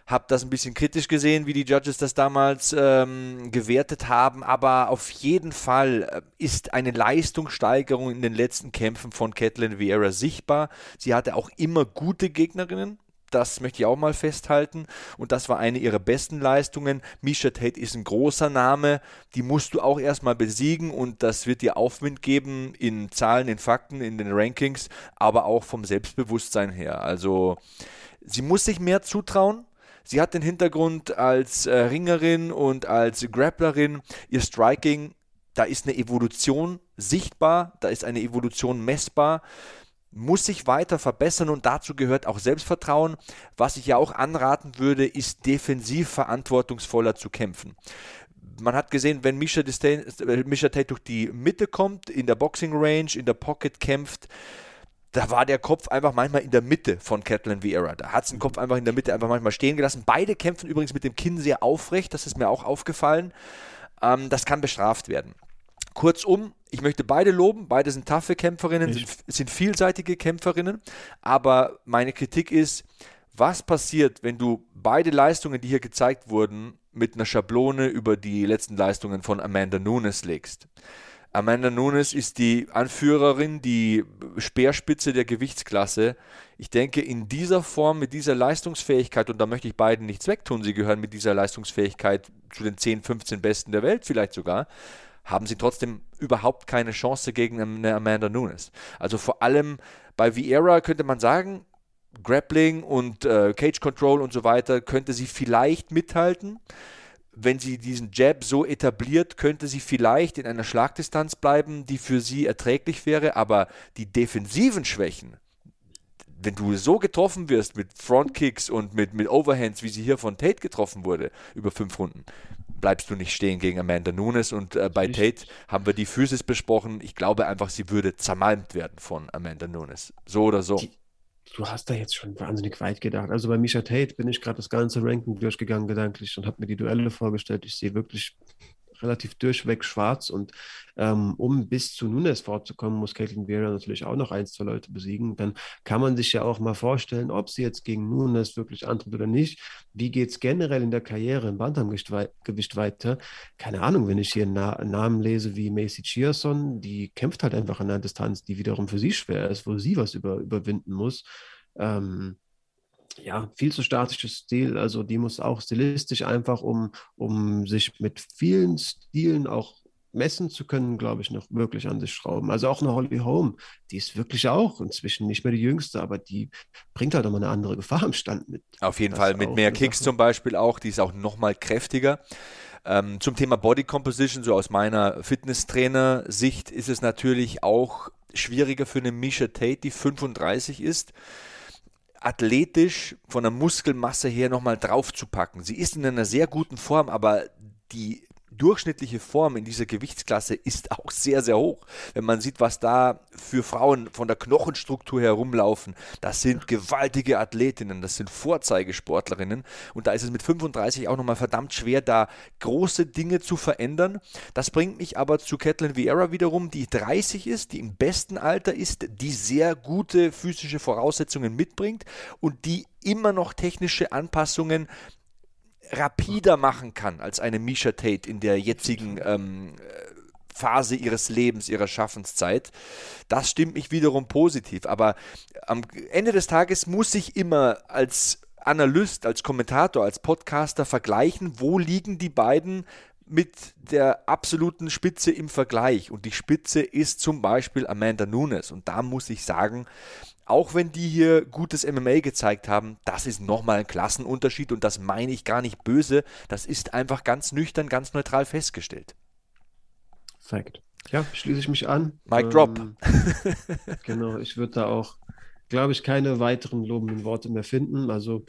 habe das ein bisschen kritisch gesehen, wie die Judges das damals ähm, gewertet haben, aber auf jeden Fall äh, ist eine Leistungssteigerung in den letzten Kämpfen von Catelyn Vieira sichtbar. Sie hatte auch immer gute Gegnerinnen, das möchte ich auch mal festhalten. Und das war eine ihrer besten Leistungen. Misha Tate ist ein großer Name. Die musst du auch erstmal besiegen und das wird dir Aufwind geben in Zahlen, in Fakten, in den Rankings, aber auch vom Selbstbewusstsein her. Also sie muss sich mehr zutrauen. Sie hat den Hintergrund als äh, Ringerin und als Grapplerin. Ihr Striking, da ist eine Evolution sichtbar, da ist eine Evolution messbar muss sich weiter verbessern und dazu gehört auch Selbstvertrauen. Was ich ja auch anraten würde, ist defensiv verantwortungsvoller zu kämpfen. Man hat gesehen, wenn Misha, Disdain, äh, Misha Tate durch die Mitte kommt, in der Boxing Range, in der Pocket kämpft, da war der Kopf einfach manchmal in der Mitte von Catelyn Vieira. Da hat es den Kopf einfach in der Mitte einfach manchmal stehen gelassen. Beide kämpfen übrigens mit dem Kinn sehr aufrecht, das ist mir auch aufgefallen. Ähm, das kann bestraft werden. Kurzum, ich möchte beide loben, beide sind taffe Kämpferinnen, sind, sind vielseitige Kämpferinnen, aber meine Kritik ist, was passiert, wenn du beide Leistungen, die hier gezeigt wurden, mit einer Schablone über die letzten Leistungen von Amanda Nunes legst? Amanda Nunes ist die Anführerin, die Speerspitze der Gewichtsklasse. Ich denke, in dieser Form, mit dieser Leistungsfähigkeit, und da möchte ich beiden nichts wegtun, sie gehören mit dieser Leistungsfähigkeit zu den 10, 15 Besten der Welt vielleicht sogar, haben sie trotzdem überhaupt keine Chance gegen eine Amanda Nunes. Also vor allem bei Vieira könnte man sagen, Grappling und äh, Cage Control und so weiter könnte sie vielleicht mithalten wenn sie diesen Jab so etabliert, könnte sie vielleicht in einer Schlagdistanz bleiben, die für sie erträglich wäre, aber die defensiven Schwächen, wenn du so getroffen wirst mit Frontkicks und mit, mit Overhands, wie sie hier von Tate getroffen wurde, über fünf Runden, bleibst du nicht stehen gegen Amanda Nunes. Und äh, bei Tate haben wir die Physis besprochen. Ich glaube einfach, sie würde zermalmt werden von Amanda Nunes. So oder so. Die, du hast da jetzt schon wahnsinnig weit gedacht. Also bei Misha Tate bin ich gerade das ganze Ranking durchgegangen gedanklich und habe mir die Duelle vorgestellt. Ich sehe wirklich relativ durchweg schwarz und ähm, um bis zu Nunes vorzukommen, muss Caitlin Vera natürlich auch noch ein, zwei Leute besiegen. Dann kann man sich ja auch mal vorstellen, ob sie jetzt gegen Nunes wirklich antritt oder nicht. Wie geht es generell in der Karriere im Bantamgewicht weiter? Keine Ahnung, wenn ich hier Na Namen lese wie Macy Chierson, die kämpft halt einfach an einer Distanz, die wiederum für sie schwer ist, wo sie was über, überwinden muss. Ähm, ja, viel zu statisches Stil. Also die muss auch stilistisch einfach, um, um sich mit vielen Stilen auch messen zu können, glaube ich, noch wirklich an sich schrauben. Also auch eine Holly Holm, die ist wirklich auch inzwischen nicht mehr die jüngste, aber die bringt halt immer eine andere Gefahr im Stand mit. Auf jeden Fall, mit mehr Kicks Sache. zum Beispiel auch, die ist auch nochmal kräftiger. Ähm, zum Thema Body Composition, so aus meiner Fitnesstrainer-Sicht, ist es natürlich auch schwieriger für eine Misha Tate, die 35 ist athletisch von der Muskelmasse her nochmal draufzupacken. Sie ist in einer sehr guten Form, aber die durchschnittliche Form in dieser Gewichtsklasse ist auch sehr, sehr hoch. Wenn man sieht, was da für Frauen von der Knochenstruktur herumlaufen, das sind gewaltige Athletinnen, das sind Vorzeigesportlerinnen und da ist es mit 35 auch nochmal verdammt schwer, da große Dinge zu verändern. Das bringt mich aber zu Catelyn Vieira wiederum, die 30 ist, die im besten Alter ist, die sehr gute physische Voraussetzungen mitbringt und die immer noch technische Anpassungen rapider machen kann als eine Misha Tate in der jetzigen ähm, Phase ihres Lebens, ihrer Schaffenszeit. Das stimmt mich wiederum positiv. Aber am Ende des Tages muss ich immer als Analyst, als Kommentator, als Podcaster vergleichen, wo liegen die beiden mit der absoluten Spitze im Vergleich. Und die Spitze ist zum Beispiel Amanda Nunes. Und da muss ich sagen, auch wenn die hier gutes MMA gezeigt haben, das ist nochmal ein Klassenunterschied und das meine ich gar nicht böse. Das ist einfach ganz nüchtern, ganz neutral festgestellt. Fakt. Ja, schließe ich mich an. Mic ähm, Drop. genau, ich würde da auch, glaube ich, keine weiteren lobenden Worte mehr finden. Also.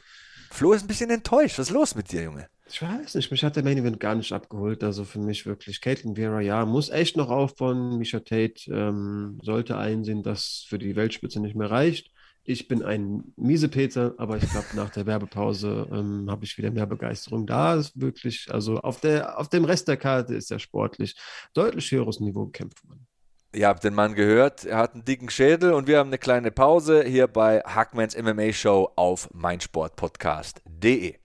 Flo ist ein bisschen enttäuscht. Was ist los mit dir, Junge? Ich weiß nicht, mich hat der Main Event gar nicht abgeholt. Also für mich wirklich Caitlin Vera, ja, muss echt noch aufbauen. Misha Tate ähm, sollte einsehen, dass für die Weltspitze nicht mehr reicht. Ich bin ein miese Peter, aber ich glaube, nach der Werbepause ähm, habe ich wieder mehr Begeisterung. Da ist wirklich, also auf, der, auf dem Rest der Karte ist er sportlich deutlich höheres Niveau gekämpft worden. Ihr habt den Mann gehört, er hat einen dicken Schädel und wir haben eine kleine Pause hier bei Hackmans MMA Show auf meinsportpodcast.de.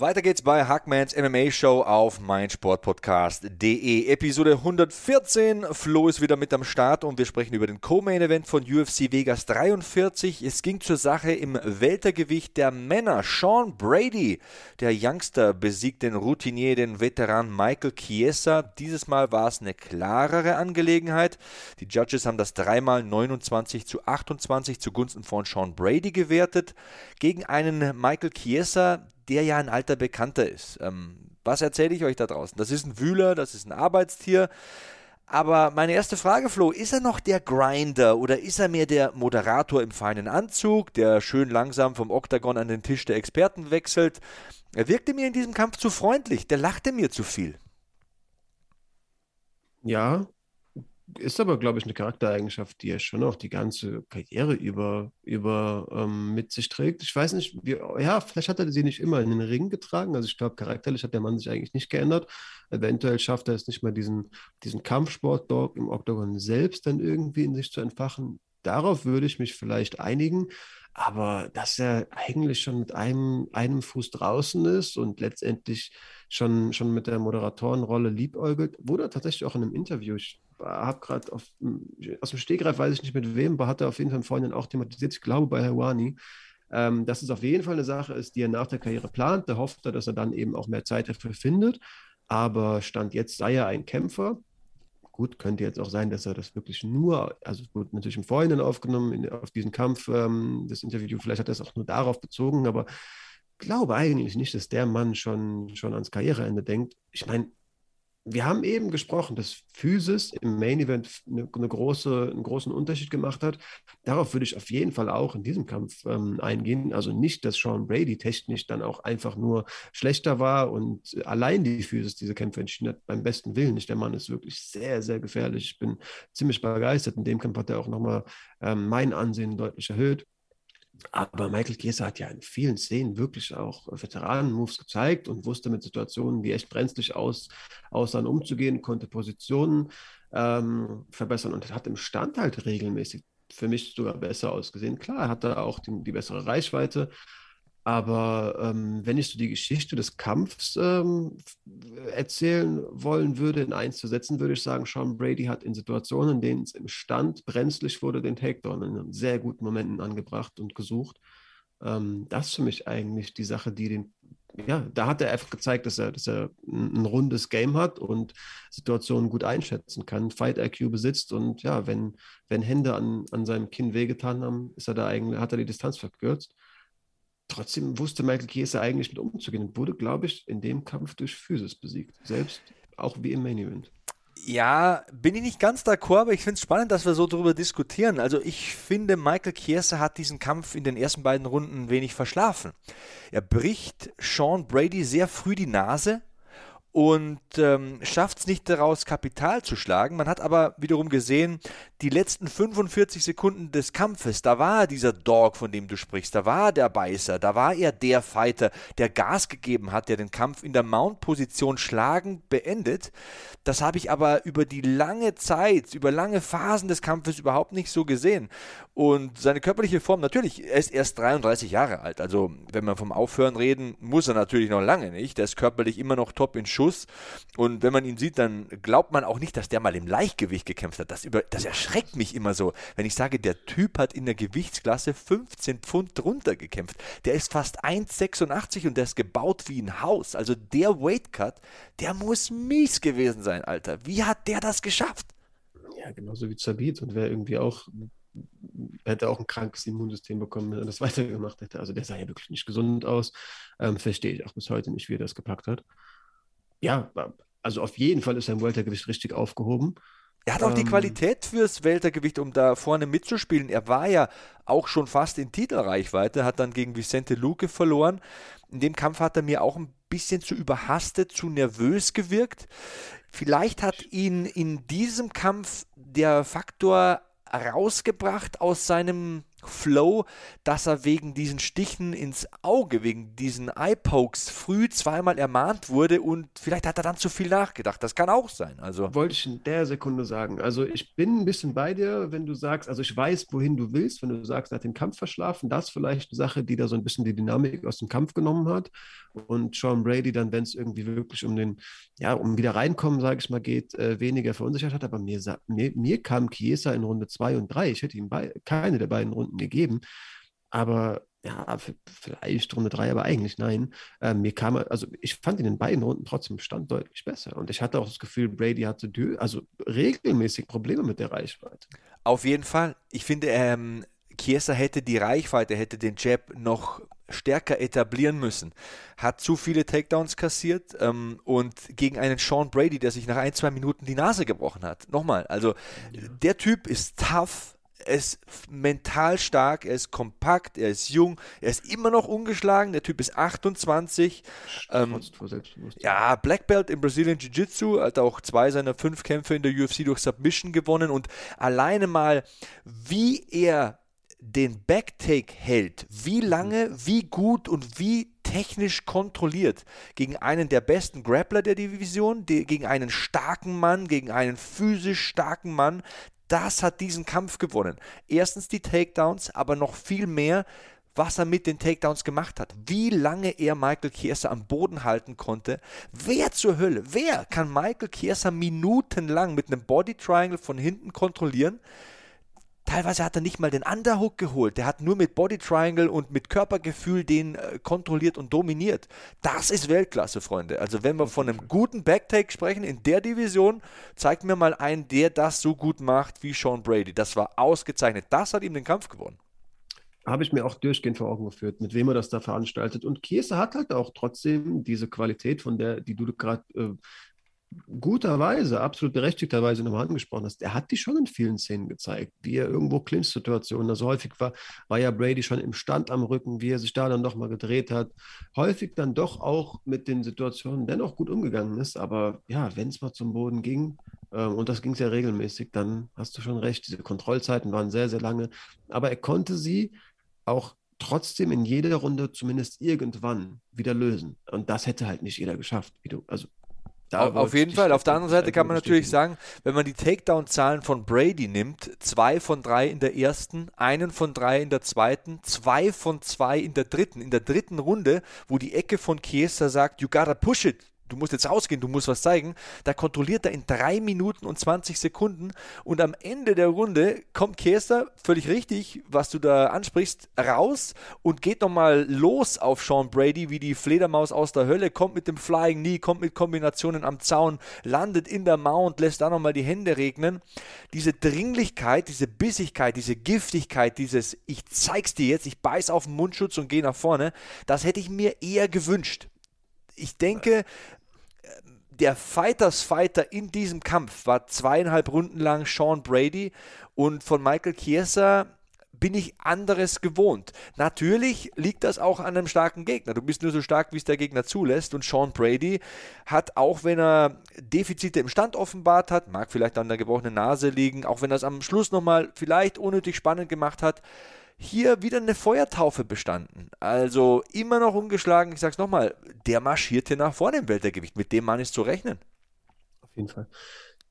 Weiter geht's bei Hackmans MMA Show auf meinsportpodcast.de. Episode 114. Flo ist wieder mit am Start und wir sprechen über den Co-Main Event von UFC Vegas 43. Es ging zur Sache im Weltergewicht der Männer. Sean Brady, der Youngster, besiegt den Routinier, den Veteran Michael Chiesa. Dieses Mal war es eine klarere Angelegenheit. Die Judges haben das dreimal 29 zu 28 zugunsten von Sean Brady gewertet. Gegen einen Michael Chiesa, der ja ein alter Bekannter ist. Ähm, was erzähle ich euch da draußen? Das ist ein Wühler, das ist ein Arbeitstier. Aber meine erste Frage, Flo, ist er noch der Grinder oder ist er mehr der Moderator im feinen Anzug, der schön langsam vom Oktagon an den Tisch der Experten wechselt? Er wirkte mir in diesem Kampf zu freundlich, der lachte mir zu viel. Ja, ist aber, glaube ich, eine Charaktereigenschaft, die er schon auch die ganze Karriere über, über ähm, mit sich trägt. Ich weiß nicht, wie, ja, vielleicht hat er sie nicht immer in den Ring getragen. Also ich glaube, charakterlich hat der Mann sich eigentlich nicht geändert. Eventuell schafft er es nicht mal, diesen, diesen Kampfsport-Dog im Oktagon selbst dann irgendwie in sich zu entfachen. Darauf würde ich mich vielleicht einigen. Aber dass er eigentlich schon mit einem, einem Fuß draußen ist und letztendlich schon, schon mit der Moderatorenrolle liebäugelt, wurde tatsächlich auch in einem Interview, ich habe gerade aus dem Stegreif, weiß ich nicht mit wem, aber hat er auf jeden Fall vorhin auch thematisiert, ich glaube bei Hawani, ähm, dass es auf jeden Fall eine Sache ist, die er nach der Karriere plant. Da hofft er, dass er dann eben auch mehr Zeit dafür findet. Aber Stand jetzt sei er ein Kämpfer. Gut, könnte jetzt auch sein, dass er das wirklich nur, also gut, natürlich im Vorhinein aufgenommen, in, auf diesen Kampf, ähm, das Interview, vielleicht hat er es auch nur darauf bezogen, aber glaube eigentlich nicht, dass der Mann schon, schon ans Karriereende denkt. Ich meine, wir haben eben gesprochen, dass Physis im Main Event eine, eine, große, einen großen Unterschied gemacht hat. Darauf würde ich auf jeden Fall auch in diesem Kampf ähm, eingehen. Also nicht, dass Sean Brady technisch dann auch einfach nur schlechter war und allein die Physis diese Kämpfe entschieden hat, beim besten Willen nicht. Der Mann ist wirklich sehr, sehr gefährlich. Ich bin ziemlich begeistert. In dem Kampf hat er auch nochmal ähm, mein Ansehen deutlich erhöht. Aber Michael Chiesa hat ja in vielen Szenen wirklich auch Veteranen-Moves gezeigt und wusste mit Situationen, die echt brenzlig aus, aussahen, umzugehen, konnte Positionen ähm, verbessern und hat im Stand halt regelmäßig für mich sogar besser ausgesehen. Klar, er auch die, die bessere Reichweite, aber ähm, wenn ich so die Geschichte des Kampfs ähm, erzählen wollen würde, in eins zu setzen, würde ich sagen, Sean Brady hat in Situationen, in denen es im Stand brenzlig wurde, den Takedown in sehr guten Momenten angebracht und gesucht. Ähm, das ist für mich eigentlich die Sache, die den, ja, da hat er einfach gezeigt, dass er, dass er ein, rundes Game hat und Situationen gut einschätzen kann, Fight IQ besitzt und ja, wenn, wenn Hände an, an seinem Kinn wehgetan haben, ist er da eigentlich, hat er die Distanz verkürzt trotzdem wusste Michael Chiesa eigentlich mit umzugehen und wurde, glaube ich, in dem Kampf durch Physis besiegt. Selbst auch wie im Main Event. Ja, bin ich nicht ganz d'accord, aber ich finde es spannend, dass wir so darüber diskutieren. Also ich finde, Michael Chiesa hat diesen Kampf in den ersten beiden Runden wenig verschlafen. Er bricht Sean Brady sehr früh die Nase, und ähm, schafft es nicht daraus, Kapital zu schlagen. Man hat aber wiederum gesehen, die letzten 45 Sekunden des Kampfes, da war dieser Dog, von dem du sprichst, da war der Beißer, da war er der Fighter, der Gas gegeben hat, der den Kampf in der Mount-Position schlagend beendet. Das habe ich aber über die lange Zeit, über lange Phasen des Kampfes überhaupt nicht so gesehen. Und seine körperliche Form, natürlich, er ist erst 33 Jahre alt. Also, wenn wir vom Aufhören reden, muss er natürlich noch lange nicht. Der ist körperlich immer noch top in Schuss. Und wenn man ihn sieht, dann glaubt man auch nicht, dass der mal im Leichtgewicht gekämpft hat. Das, über, das erschreckt mich immer so, wenn ich sage, der Typ hat in der Gewichtsklasse 15 Pfund drunter gekämpft. Der ist fast 1,86 und der ist gebaut wie ein Haus. Also der Weightcut, der muss mies gewesen sein, Alter. Wie hat der das geschafft? Ja, genauso wie Zabit und wäre irgendwie auch hätte auch ein krankes Immunsystem bekommen, wenn er das weitergemacht hätte. Also der sah ja wirklich nicht gesund aus. Ähm, verstehe ich auch bis heute nicht, wie er das gepackt hat. Ja, also auf jeden Fall ist sein Weltergewicht richtig aufgehoben. Er hat auch ähm, die Qualität fürs Weltergewicht, um da vorne mitzuspielen. Er war ja auch schon fast in Titelreichweite, hat dann gegen Vicente Luque verloren. In dem Kampf hat er mir auch ein bisschen zu überhastet, zu nervös gewirkt. Vielleicht hat ihn in diesem Kampf der Faktor rausgebracht aus seinem Flow, dass er wegen diesen Stichen ins Auge, wegen diesen Eye-Pokes früh zweimal ermahnt wurde und vielleicht hat er dann zu viel nachgedacht. Das kann auch sein. Also Wollte ich in der Sekunde sagen. Also ich bin ein bisschen bei dir, wenn du sagst, also ich weiß, wohin du willst, wenn du sagst, hat den Kampf verschlafen. Das ist vielleicht eine Sache, die da so ein bisschen die Dynamik aus dem Kampf genommen hat. Und Sean Brady dann, wenn es irgendwie wirklich um den, ja, um wieder reinkommen, sage ich mal, geht, äh, weniger verunsichert hat. Aber mir, mir, mir kam Chiesa in Runde 2 und 3. Ich hätte ihm bei, keine der beiden Runden gegeben. Aber ja, vielleicht Runde 3, aber eigentlich nein. Äh, mir kam, also ich fand in den beiden Runden trotzdem Stand deutlich besser. Und ich hatte auch das Gefühl, Brady hatte also regelmäßig Probleme mit der Reichweite. Auf jeden Fall. Ich finde, ähm, Chiesa hätte die Reichweite, hätte den Jab noch stärker etablieren müssen. Hat zu viele Takedowns kassiert ähm, und gegen einen Sean Brady, der sich nach ein, zwei Minuten die Nase gebrochen hat. Nochmal, also ja. der Typ ist tough, er ist mental stark, er ist kompakt, er ist jung, er ist immer noch ungeschlagen, der Typ ist 28. Ähm, ja, Black Belt im Brazilian Jiu-Jitsu, hat auch zwei seiner fünf Kämpfe in der UFC durch Submission gewonnen und alleine mal, wie er den Backtake hält, wie lange, wie gut und wie technisch kontrolliert gegen einen der besten Grappler der Division, gegen einen starken Mann, gegen einen physisch starken Mann, das hat diesen Kampf gewonnen. Erstens die Takedowns, aber noch viel mehr, was er mit den Takedowns gemacht hat. Wie lange er Michael Chiesa am Boden halten konnte. Wer zur Hölle, wer kann Michael Chiesa minutenlang mit einem Body Triangle von hinten kontrollieren? Teilweise hat er nicht mal den Underhook geholt. Der hat nur mit Body Triangle und mit Körpergefühl den äh, kontrolliert und dominiert. Das ist Weltklasse, Freunde. Also wenn wir von einem guten Backtake sprechen in der Division, zeigt mir mal einen, der das so gut macht wie Sean Brady. Das war ausgezeichnet. Das hat ihm den Kampf gewonnen habe ich mir auch durchgehend vor Augen geführt, mit wem er das da veranstaltet. Und Kiesa hat halt auch trotzdem diese Qualität, von der, die du gerade äh, guterweise, absolut berechtigterweise nochmal angesprochen hast, er hat die schon in vielen Szenen gezeigt, wie er irgendwo Clinch-Situationen, also häufig war, war ja Brady schon im Stand am Rücken, wie er sich da dann nochmal gedreht hat, häufig dann doch auch mit den Situationen dennoch gut umgegangen ist, aber ja, wenn es mal zum Boden ging, ähm, und das ging sehr regelmäßig, dann hast du schon recht, diese Kontrollzeiten waren sehr, sehr lange, aber er konnte sie auch trotzdem in jeder Runde zumindest irgendwann wieder lösen. Und das hätte halt nicht jeder geschafft, wie du, also da auf jeden Fall. Auf der anderen Seite kann man natürlich sagen, wenn man die Takedown-Zahlen von Brady nimmt, zwei von drei in der ersten, einen von drei in der zweiten, zwei von zwei in der dritten. In der dritten Runde, wo die Ecke von Chiesa sagt, you gotta push it, du musst jetzt rausgehen, du musst was zeigen. Da kontrolliert er in 3 Minuten und 20 Sekunden und am Ende der Runde kommt Kester, völlig richtig, was du da ansprichst, raus und geht nochmal los auf Sean Brady wie die Fledermaus aus der Hölle, kommt mit dem Flying Knee, kommt mit Kombinationen am Zaun, landet in der Mount, lässt da nochmal die Hände regnen. Diese Dringlichkeit, diese Bissigkeit, diese Giftigkeit, dieses ich zeig's dir jetzt, ich beiß auf den Mundschutz und gehe nach vorne, das hätte ich mir eher gewünscht. Ich denke, der Fighters Fighter in diesem Kampf war zweieinhalb Runden lang Sean Brady und von Michael Chiesa bin ich anderes gewohnt. Natürlich liegt das auch an einem starken Gegner. Du bist nur so stark, wie es der Gegner zulässt. Und Sean Brady hat, auch wenn er Defizite im Stand offenbart hat, mag vielleicht an der gebrochenen Nase liegen, auch wenn er es am Schluss nochmal vielleicht unnötig spannend gemacht hat, hier wieder eine Feuertaufe bestanden. Also immer noch ungeschlagen. Ich sag's nochmal, der marschiert hier nach vorne im Weltergewicht. Mit dem Mann ist zu rechnen. Auf jeden Fall.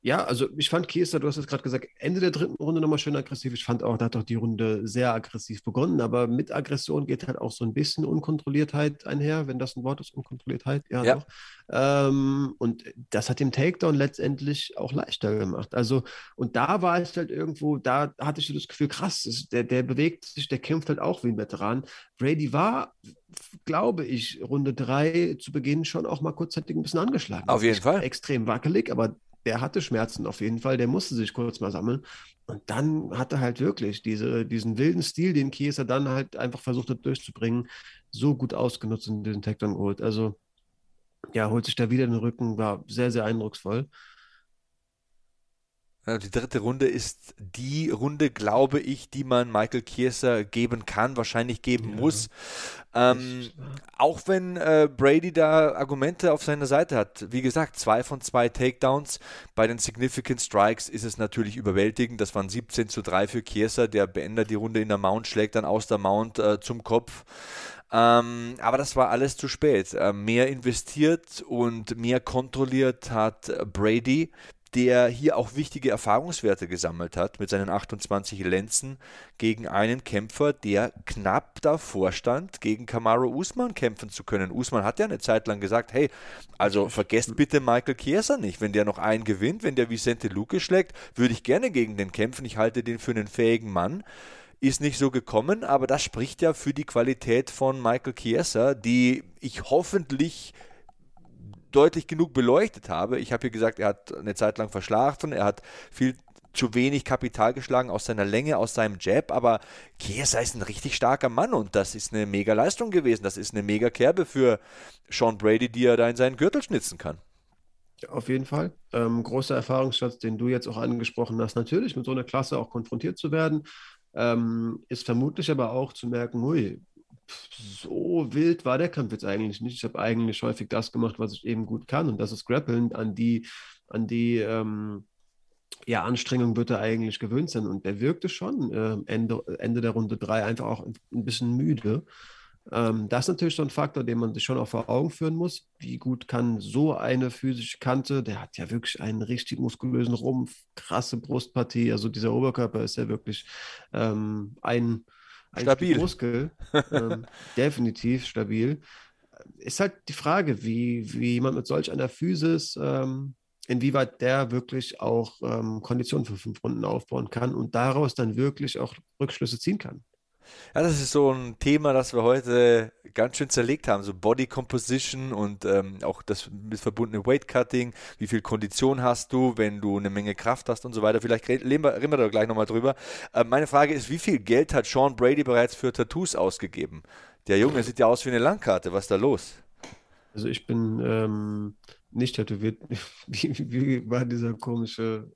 Ja, also ich fand Kiesa, du hast es gerade gesagt, Ende der dritten Runde nochmal schön aggressiv. Ich fand auch, da hat doch die Runde sehr aggressiv begonnen, aber mit Aggression geht halt auch so ein bisschen Unkontrolliertheit einher, wenn das ein Wort ist, Unkontrolliertheit. Ja, ja. doch. Ähm, und das hat dem Takedown letztendlich auch leichter gemacht. Also, und da war es halt irgendwo, da hatte ich so das Gefühl, krass, ist, der, der bewegt sich, der kämpft halt auch wie ein Veteran. Brady war, glaube ich, Runde drei zu Beginn schon auch mal kurzzeitig ein bisschen angeschlagen. Auf jeden Fall. Extrem wackelig, aber der hatte Schmerzen auf jeden Fall, der musste sich kurz mal sammeln. Und dann hat er halt wirklich diese, diesen wilden Stil, den Kieser dann halt einfach versucht hat durchzubringen, so gut ausgenutzt und den Takedown geholt. Also, ja, holt sich da wieder den Rücken, war sehr, sehr eindrucksvoll. Die dritte Runde ist die Runde, glaube ich, die man Michael Kieser geben kann, wahrscheinlich geben ja. muss. Ähm, auch wenn äh, Brady da Argumente auf seiner Seite hat. Wie gesagt, zwei von zwei Takedowns. Bei den Significant Strikes ist es natürlich überwältigend. Das waren 17 zu 3 für Kieser. Der beendet die Runde in der Mount, schlägt dann aus der Mount äh, zum Kopf. Ähm, aber das war alles zu spät. Äh, mehr investiert und mehr kontrolliert hat Brady der hier auch wichtige Erfahrungswerte gesammelt hat mit seinen 28 Lenzen gegen einen Kämpfer, der knapp davor stand, gegen Kamaru Usman kämpfen zu können. Usman hat ja eine Zeit lang gesagt, hey, also vergesst bitte Michael Chiesa nicht, wenn der noch einen gewinnt, wenn der Vicente Luque schlägt, würde ich gerne gegen den kämpfen, ich halte den für einen fähigen Mann. Ist nicht so gekommen, aber das spricht ja für die Qualität von Michael Chiesa, die ich hoffentlich deutlich genug beleuchtet habe. Ich habe hier gesagt, er hat eine Zeit lang verschlafen, er hat viel zu wenig Kapital geschlagen aus seiner Länge, aus seinem Jab, aber Chiesa ist ein richtig starker Mann und das ist eine mega Leistung gewesen. Das ist eine mega Kerbe für Sean Brady, die er da in seinen Gürtel schnitzen kann. Auf jeden Fall. Ähm, großer Erfahrungsschatz, den du jetzt auch angesprochen hast. Natürlich mit so einer Klasse auch konfrontiert zu werden, ähm, ist vermutlich aber auch zu merken, hui, so wild war der Kampf jetzt eigentlich nicht. Ich habe eigentlich häufig das gemacht, was ich eben gut kann. Und das ist Grappeln. An die, an die ähm, ja, Anstrengung wird er eigentlich gewöhnt sein. Und der wirkte schon äh, Ende, Ende der Runde 3 einfach auch ein bisschen müde. Ähm, das ist natürlich so ein Faktor, den man sich schon auch vor Augen führen muss. Wie gut kann so eine physische Kante, der hat ja wirklich einen richtig muskulösen Rumpf, krasse Brustpartie. Also dieser Oberkörper ist ja wirklich ähm, ein stabil. Muskel, ähm, definitiv stabil. Ist halt die Frage, wie, wie jemand mit solch einer Physis, ähm, inwieweit der wirklich auch ähm, Konditionen für fünf Runden aufbauen kann und daraus dann wirklich auch Rückschlüsse ziehen kann. Ja, das ist so ein Thema, das wir heute ganz schön zerlegt haben. So Body Composition und ähm, auch das mit verbundene Weight Cutting. Wie viel Kondition hast du, wenn du eine Menge Kraft hast und so weiter. Vielleicht reden wir, reden wir da gleich nochmal drüber. Äh, meine Frage ist, wie viel Geld hat Sean Brady bereits für Tattoos ausgegeben? Der Junge sieht ja aus wie eine Landkarte. Was ist da los? Also ich bin ähm, nicht tätowiert. Wie, wie, war dieser komische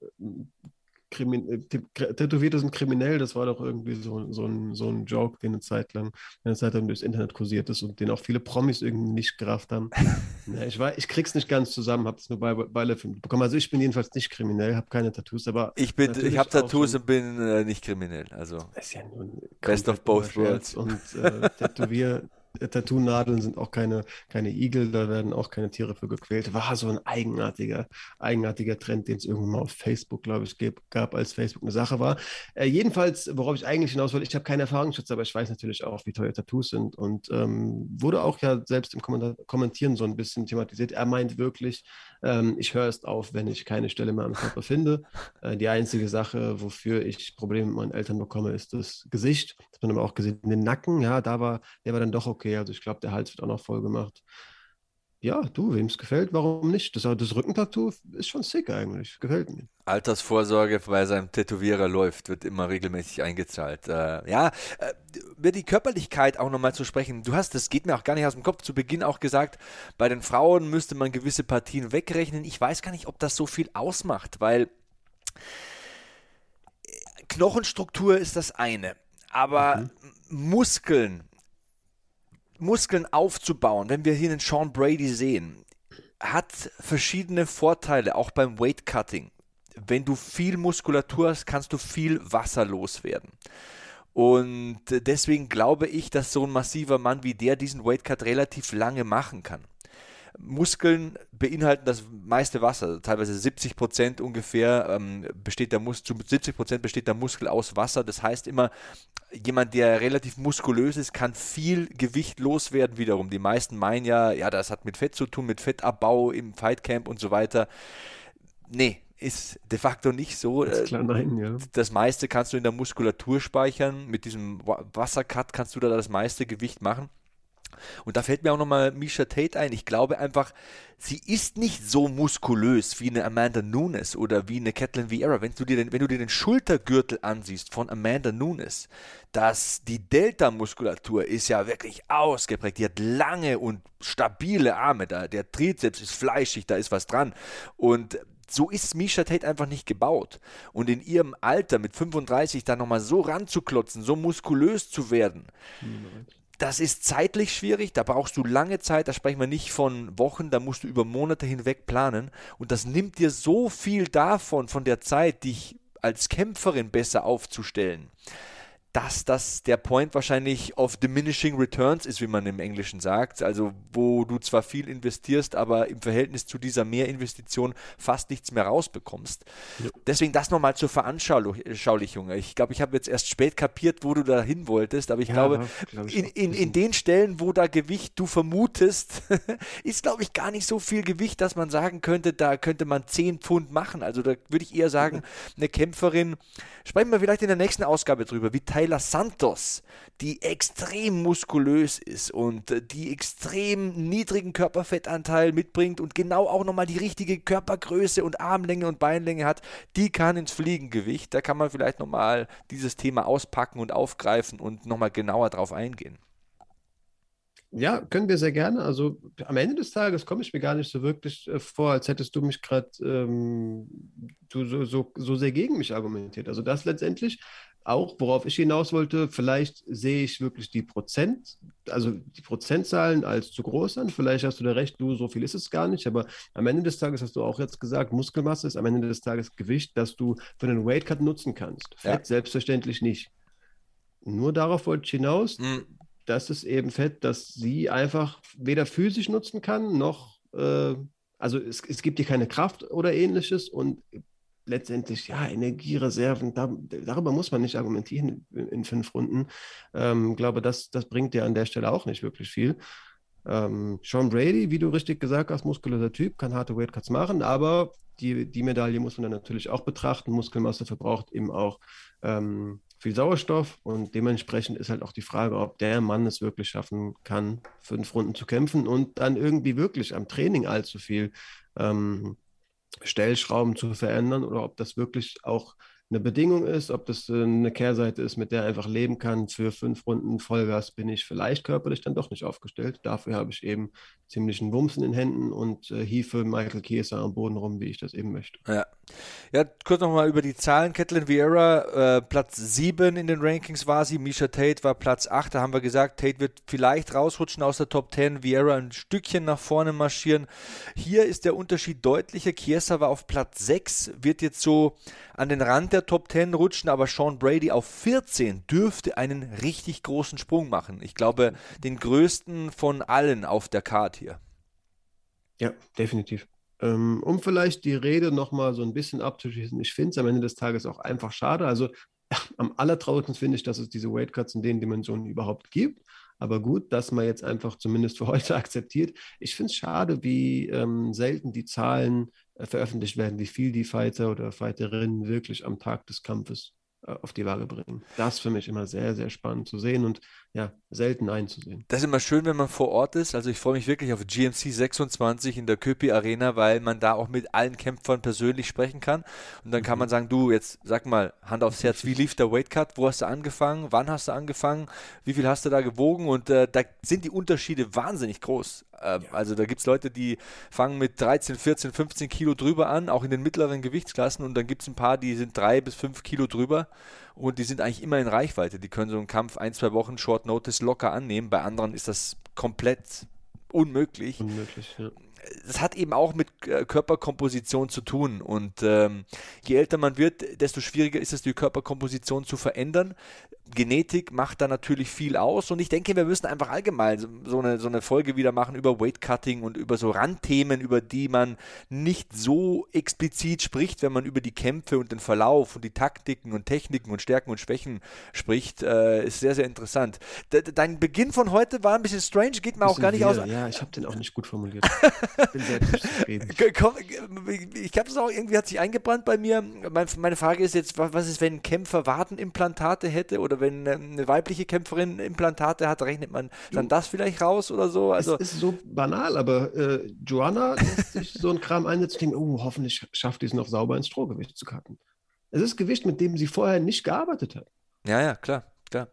Krimin äh, Tätowierte sind kriminell, das war doch irgendwie so, so, ein, so ein Joke, den eine Zeit lang, eine Zeit lang durchs Internet kursiert ist und den auch viele Promis irgendwie nicht gerafft haben. ja, ich, war, ich krieg's nicht ganz zusammen, habe es nur bei Beilefilm bekommen. Also ich bin jedenfalls nicht kriminell, habe keine Tattoos, aber. Ich bin, ich habe Tattoos und bin äh, nicht kriminell. Also. ist ja nun Best of both worlds. Und äh, Tätowier. Tattoo-Nadeln sind auch keine, keine Igel, da werden auch keine Tiere für gequält. War so ein eigenartiger, eigenartiger Trend, den es irgendwann mal auf Facebook, glaube ich, gab, als Facebook eine Sache war. Äh, jedenfalls, worauf ich eigentlich hinaus wollte, ich habe keine Erfahrungsschutz, aber ich weiß natürlich auch, wie teuer Tattoos sind und ähm, wurde auch ja selbst im Kommentieren so ein bisschen thematisiert. Er meint wirklich, ähm, ich höre erst auf, wenn ich keine Stelle mehr am Körper finde. Äh, die einzige Sache, wofür ich Probleme mit meinen Eltern bekomme, ist das Gesicht. Das hat man aber auch gesehen. Den Nacken, ja, da war, der war dann doch okay. Also ich glaube, der Hals wird auch noch voll gemacht. Ja, du, wem es gefällt, warum nicht? Das, das Rückentattoo ist schon sick eigentlich. Gefällt mir. Altersvorsorge bei seinem Tätowierer läuft, wird immer regelmäßig eingezahlt. Äh, ja, äh, über die Körperlichkeit auch nochmal zu sprechen. Du hast, das geht mir auch gar nicht aus dem Kopf, zu Beginn auch gesagt, bei den Frauen müsste man gewisse Partien wegrechnen. Ich weiß gar nicht, ob das so viel ausmacht, weil Knochenstruktur ist das eine, aber mhm. Muskeln Muskeln aufzubauen, wenn wir hier einen Sean Brady sehen, hat verschiedene Vorteile, auch beim Weight Cutting. Wenn du viel Muskulatur hast, kannst du viel Wasser loswerden. Und deswegen glaube ich, dass so ein massiver Mann wie der diesen Weight Cut relativ lange machen kann. Muskeln beinhalten das meiste Wasser, teilweise 70 Prozent ungefähr ähm, besteht der Mus zu 70 Prozent besteht der Muskel aus Wasser. Das heißt immer, jemand, der relativ muskulös ist, kann viel Gewicht loswerden wiederum. Die meisten meinen ja, ja, das hat mit Fett zu tun, mit Fettabbau im Fightcamp und so weiter. Nee, ist de facto nicht so. Das, klar, nein, ja. das meiste kannst du in der Muskulatur speichern. Mit diesem Wassercut kannst du da das meiste Gewicht machen. Und da fällt mir auch nochmal Misha Tate ein. Ich glaube einfach, sie ist nicht so muskulös wie eine Amanda Nunes oder wie eine Kathleen Vieira. Wenn du dir den, wenn du dir den Schultergürtel ansiehst von Amanda Nunes, dass die Delta-Muskulatur ist ja wirklich ausgeprägt. Die hat lange und stabile Arme. Da, der Trizeps ist fleischig, da ist was dran. Und so ist Misha Tate einfach nicht gebaut. Und in ihrem Alter mit 35 dann nochmal so ranzuklotzen, so muskulös zu werden, das ist zeitlich schwierig, da brauchst du lange Zeit, da sprechen wir nicht von Wochen, da musst du über Monate hinweg planen. Und das nimmt dir so viel davon, von der Zeit, dich als Kämpferin besser aufzustellen dass das der Point wahrscheinlich of diminishing returns ist, wie man im Englischen sagt. Also wo du zwar viel investierst, aber im Verhältnis zu dieser Mehrinvestition fast nichts mehr rausbekommst. Ja. Deswegen das nochmal zur Veranschaulichung. Ich glaube, ich habe jetzt erst spät kapiert, wo du da hin wolltest, aber ich ja, glaube, glaub ich in, in, in den Stellen, wo da Gewicht du vermutest, ist, glaube ich, gar nicht so viel Gewicht, dass man sagen könnte, da könnte man 10 Pfund machen. Also da würde ich eher sagen, eine Kämpferin, sprechen wir vielleicht in der nächsten Ausgabe drüber, wie Tyler Santos, die extrem muskulös ist und die extrem niedrigen Körperfettanteil mitbringt und genau auch nochmal die richtige Körpergröße und Armlänge und Beinlänge hat, die kann ins Fliegengewicht. Da kann man vielleicht nochmal dieses Thema auspacken und aufgreifen und nochmal genauer drauf eingehen. Ja, können wir sehr gerne. Also am Ende des Tages komme ich mir gar nicht so wirklich äh, vor, als hättest du mich gerade ähm, so, so, so sehr gegen mich argumentiert. Also das letztendlich auch, worauf ich hinaus wollte, vielleicht sehe ich wirklich die Prozent, also die Prozentzahlen als zu groß an. Vielleicht hast du da recht, du, so viel ist es gar nicht. Aber am Ende des Tages hast du auch jetzt gesagt, Muskelmasse ist am Ende des Tages Gewicht, das du für einen Weightcut nutzen kannst. Fett ja. selbstverständlich nicht. Nur darauf wollte ich hinaus. Mhm das ist eben Fett, das sie einfach weder physisch nutzen kann, noch, äh, also es, es gibt ihr keine Kraft oder ähnliches und letztendlich, ja, Energiereserven, da, darüber muss man nicht argumentieren in, in fünf Runden. Ähm, glaube, das, das bringt dir an der Stelle auch nicht wirklich viel. Ähm, Sean Brady, wie du richtig gesagt hast, muskulöser Typ, kann harte Weightcuts machen, aber die, die Medaille muss man dann natürlich auch betrachten. Muskelmasse verbraucht eben auch ähm, viel Sauerstoff und dementsprechend ist halt auch die Frage, ob der Mann es wirklich schaffen kann, fünf Runden zu kämpfen und dann irgendwie wirklich am Training allzu viel ähm, Stellschrauben zu verändern oder ob das wirklich auch eine Bedingung ist, ob das äh, eine Kehrseite ist, mit der er einfach leben kann. Für fünf Runden Vollgas bin ich vielleicht körperlich dann doch nicht aufgestellt. Dafür habe ich eben ziemlich einen Wumms in den Händen und äh, hiefe Michael Kieser am Boden rum, wie ich das eben möchte. Ja, ja kurz nochmal über die Zahlen. Catelyn Vieira, äh, Platz 7 in den Rankings war sie. Misha Tate war Platz 8. Da haben wir gesagt, Tate wird vielleicht rausrutschen aus der Top 10. Vieira ein Stückchen nach vorne marschieren. Hier ist der Unterschied deutlicher. Chiesa war auf Platz 6, wird jetzt so an den Rand der Top 10 rutschen, aber Sean Brady auf 14 dürfte einen richtig großen Sprung machen. Ich glaube, den größten von allen auf der Karte hier. Ja, definitiv. Ähm, um vielleicht die Rede nochmal so ein bisschen abzuschließen, ich finde es am Ende des Tages auch einfach schade. Also am allertraurigsten finde ich, dass es diese Weightcuts in den Dimensionen überhaupt gibt. Aber gut, dass man jetzt einfach zumindest für heute akzeptiert. Ich finde es schade, wie ähm, selten die Zahlen veröffentlicht werden, wie viel die Fighter oder Fighterinnen wirklich am Tag des Kampfes äh, auf die Waage bringen. Das für mich immer sehr, sehr spannend zu sehen und ja, selten einzusehen. Das ist immer schön, wenn man vor Ort ist. Also ich freue mich wirklich auf GMC 26 in der Köpi Arena, weil man da auch mit allen Kämpfern persönlich sprechen kann. Und dann kann man mhm. sagen, du, jetzt sag mal, Hand aufs Herz, wie lief der Weightcut? Wo hast du angefangen? Wann hast du angefangen? Wie viel hast du da gewogen? Und äh, da sind die Unterschiede wahnsinnig groß. Äh, ja. Also da gibt es Leute, die fangen mit 13, 14, 15 Kilo drüber an, auch in den mittleren Gewichtsklassen. Und dann gibt es ein paar, die sind drei bis fünf Kilo drüber und die sind eigentlich immer in Reichweite. Die können so einen Kampf ein, zwei Wochen Short Notice locker annehmen. Bei anderen ist das komplett unmöglich. Unmöglich, ja das hat eben auch mit äh, Körperkomposition zu tun. Und ähm, je älter man wird, desto schwieriger ist es, die Körperkomposition zu verändern. Genetik macht da natürlich viel aus. Und ich denke, wir müssen einfach allgemein so eine, so eine Folge wieder machen über Weightcutting und über so Randthemen, über die man nicht so explizit spricht, wenn man über die Kämpfe und den Verlauf und die Taktiken und Techniken und Stärken und Schwächen spricht. Äh, ist sehr, sehr interessant. De dein Beginn von heute war ein bisschen strange, geht mir auch gar nicht wir, aus. Ja, ich habe den auch nicht gut formuliert. bin selbst nicht zufrieden. Ich habe es auch irgendwie hat sich eingebrannt bei mir. Meine Frage ist jetzt, was ist, wenn ein Kämpfer Wartenimplantate hätte oder wenn eine weibliche Kämpferin Implantate hat, rechnet man dann das vielleicht raus oder so? Also es ist so banal, aber äh, Joanna lässt sich so ein Kram einsetzen und denkt, oh, hoffentlich schafft die es noch sauber ins Strohgewicht zu cutten. Es ist Gewicht, mit dem sie vorher nicht gearbeitet hat. Ja, ja, klar Ja.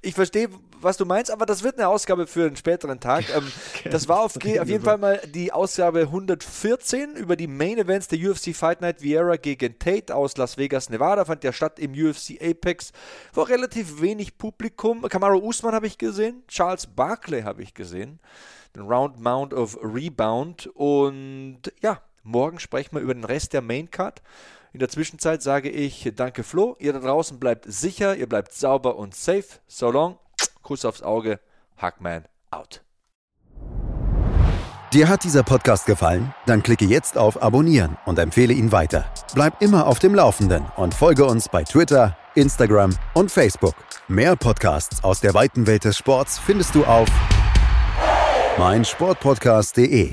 Ich verstehe, was du meinst, aber das wird eine Ausgabe für einen späteren Tag. Ähm, das war auf, auf jeden Fall mal die Ausgabe 114 über die Main Events der UFC Fight Night Vieira gegen Tate aus Las Vegas, Nevada. Fand ja statt im UFC Apex. War relativ wenig Publikum. Kamaru Usman habe ich gesehen. Charles Barkley habe ich gesehen. Den Round Mount of Rebound. Und ja, morgen sprechen wir über den Rest der Main Card. In der Zwischenzeit sage ich danke Flo. Ihr da draußen bleibt sicher, ihr bleibt sauber und safe. So long. Kuss aufs Auge. Hackman out. Dir hat dieser Podcast gefallen? Dann klicke jetzt auf Abonnieren und empfehle ihn weiter. Bleib immer auf dem Laufenden und folge uns bei Twitter, Instagram und Facebook. Mehr Podcasts aus der weiten Welt des Sports findest du auf meinsportpodcast.de.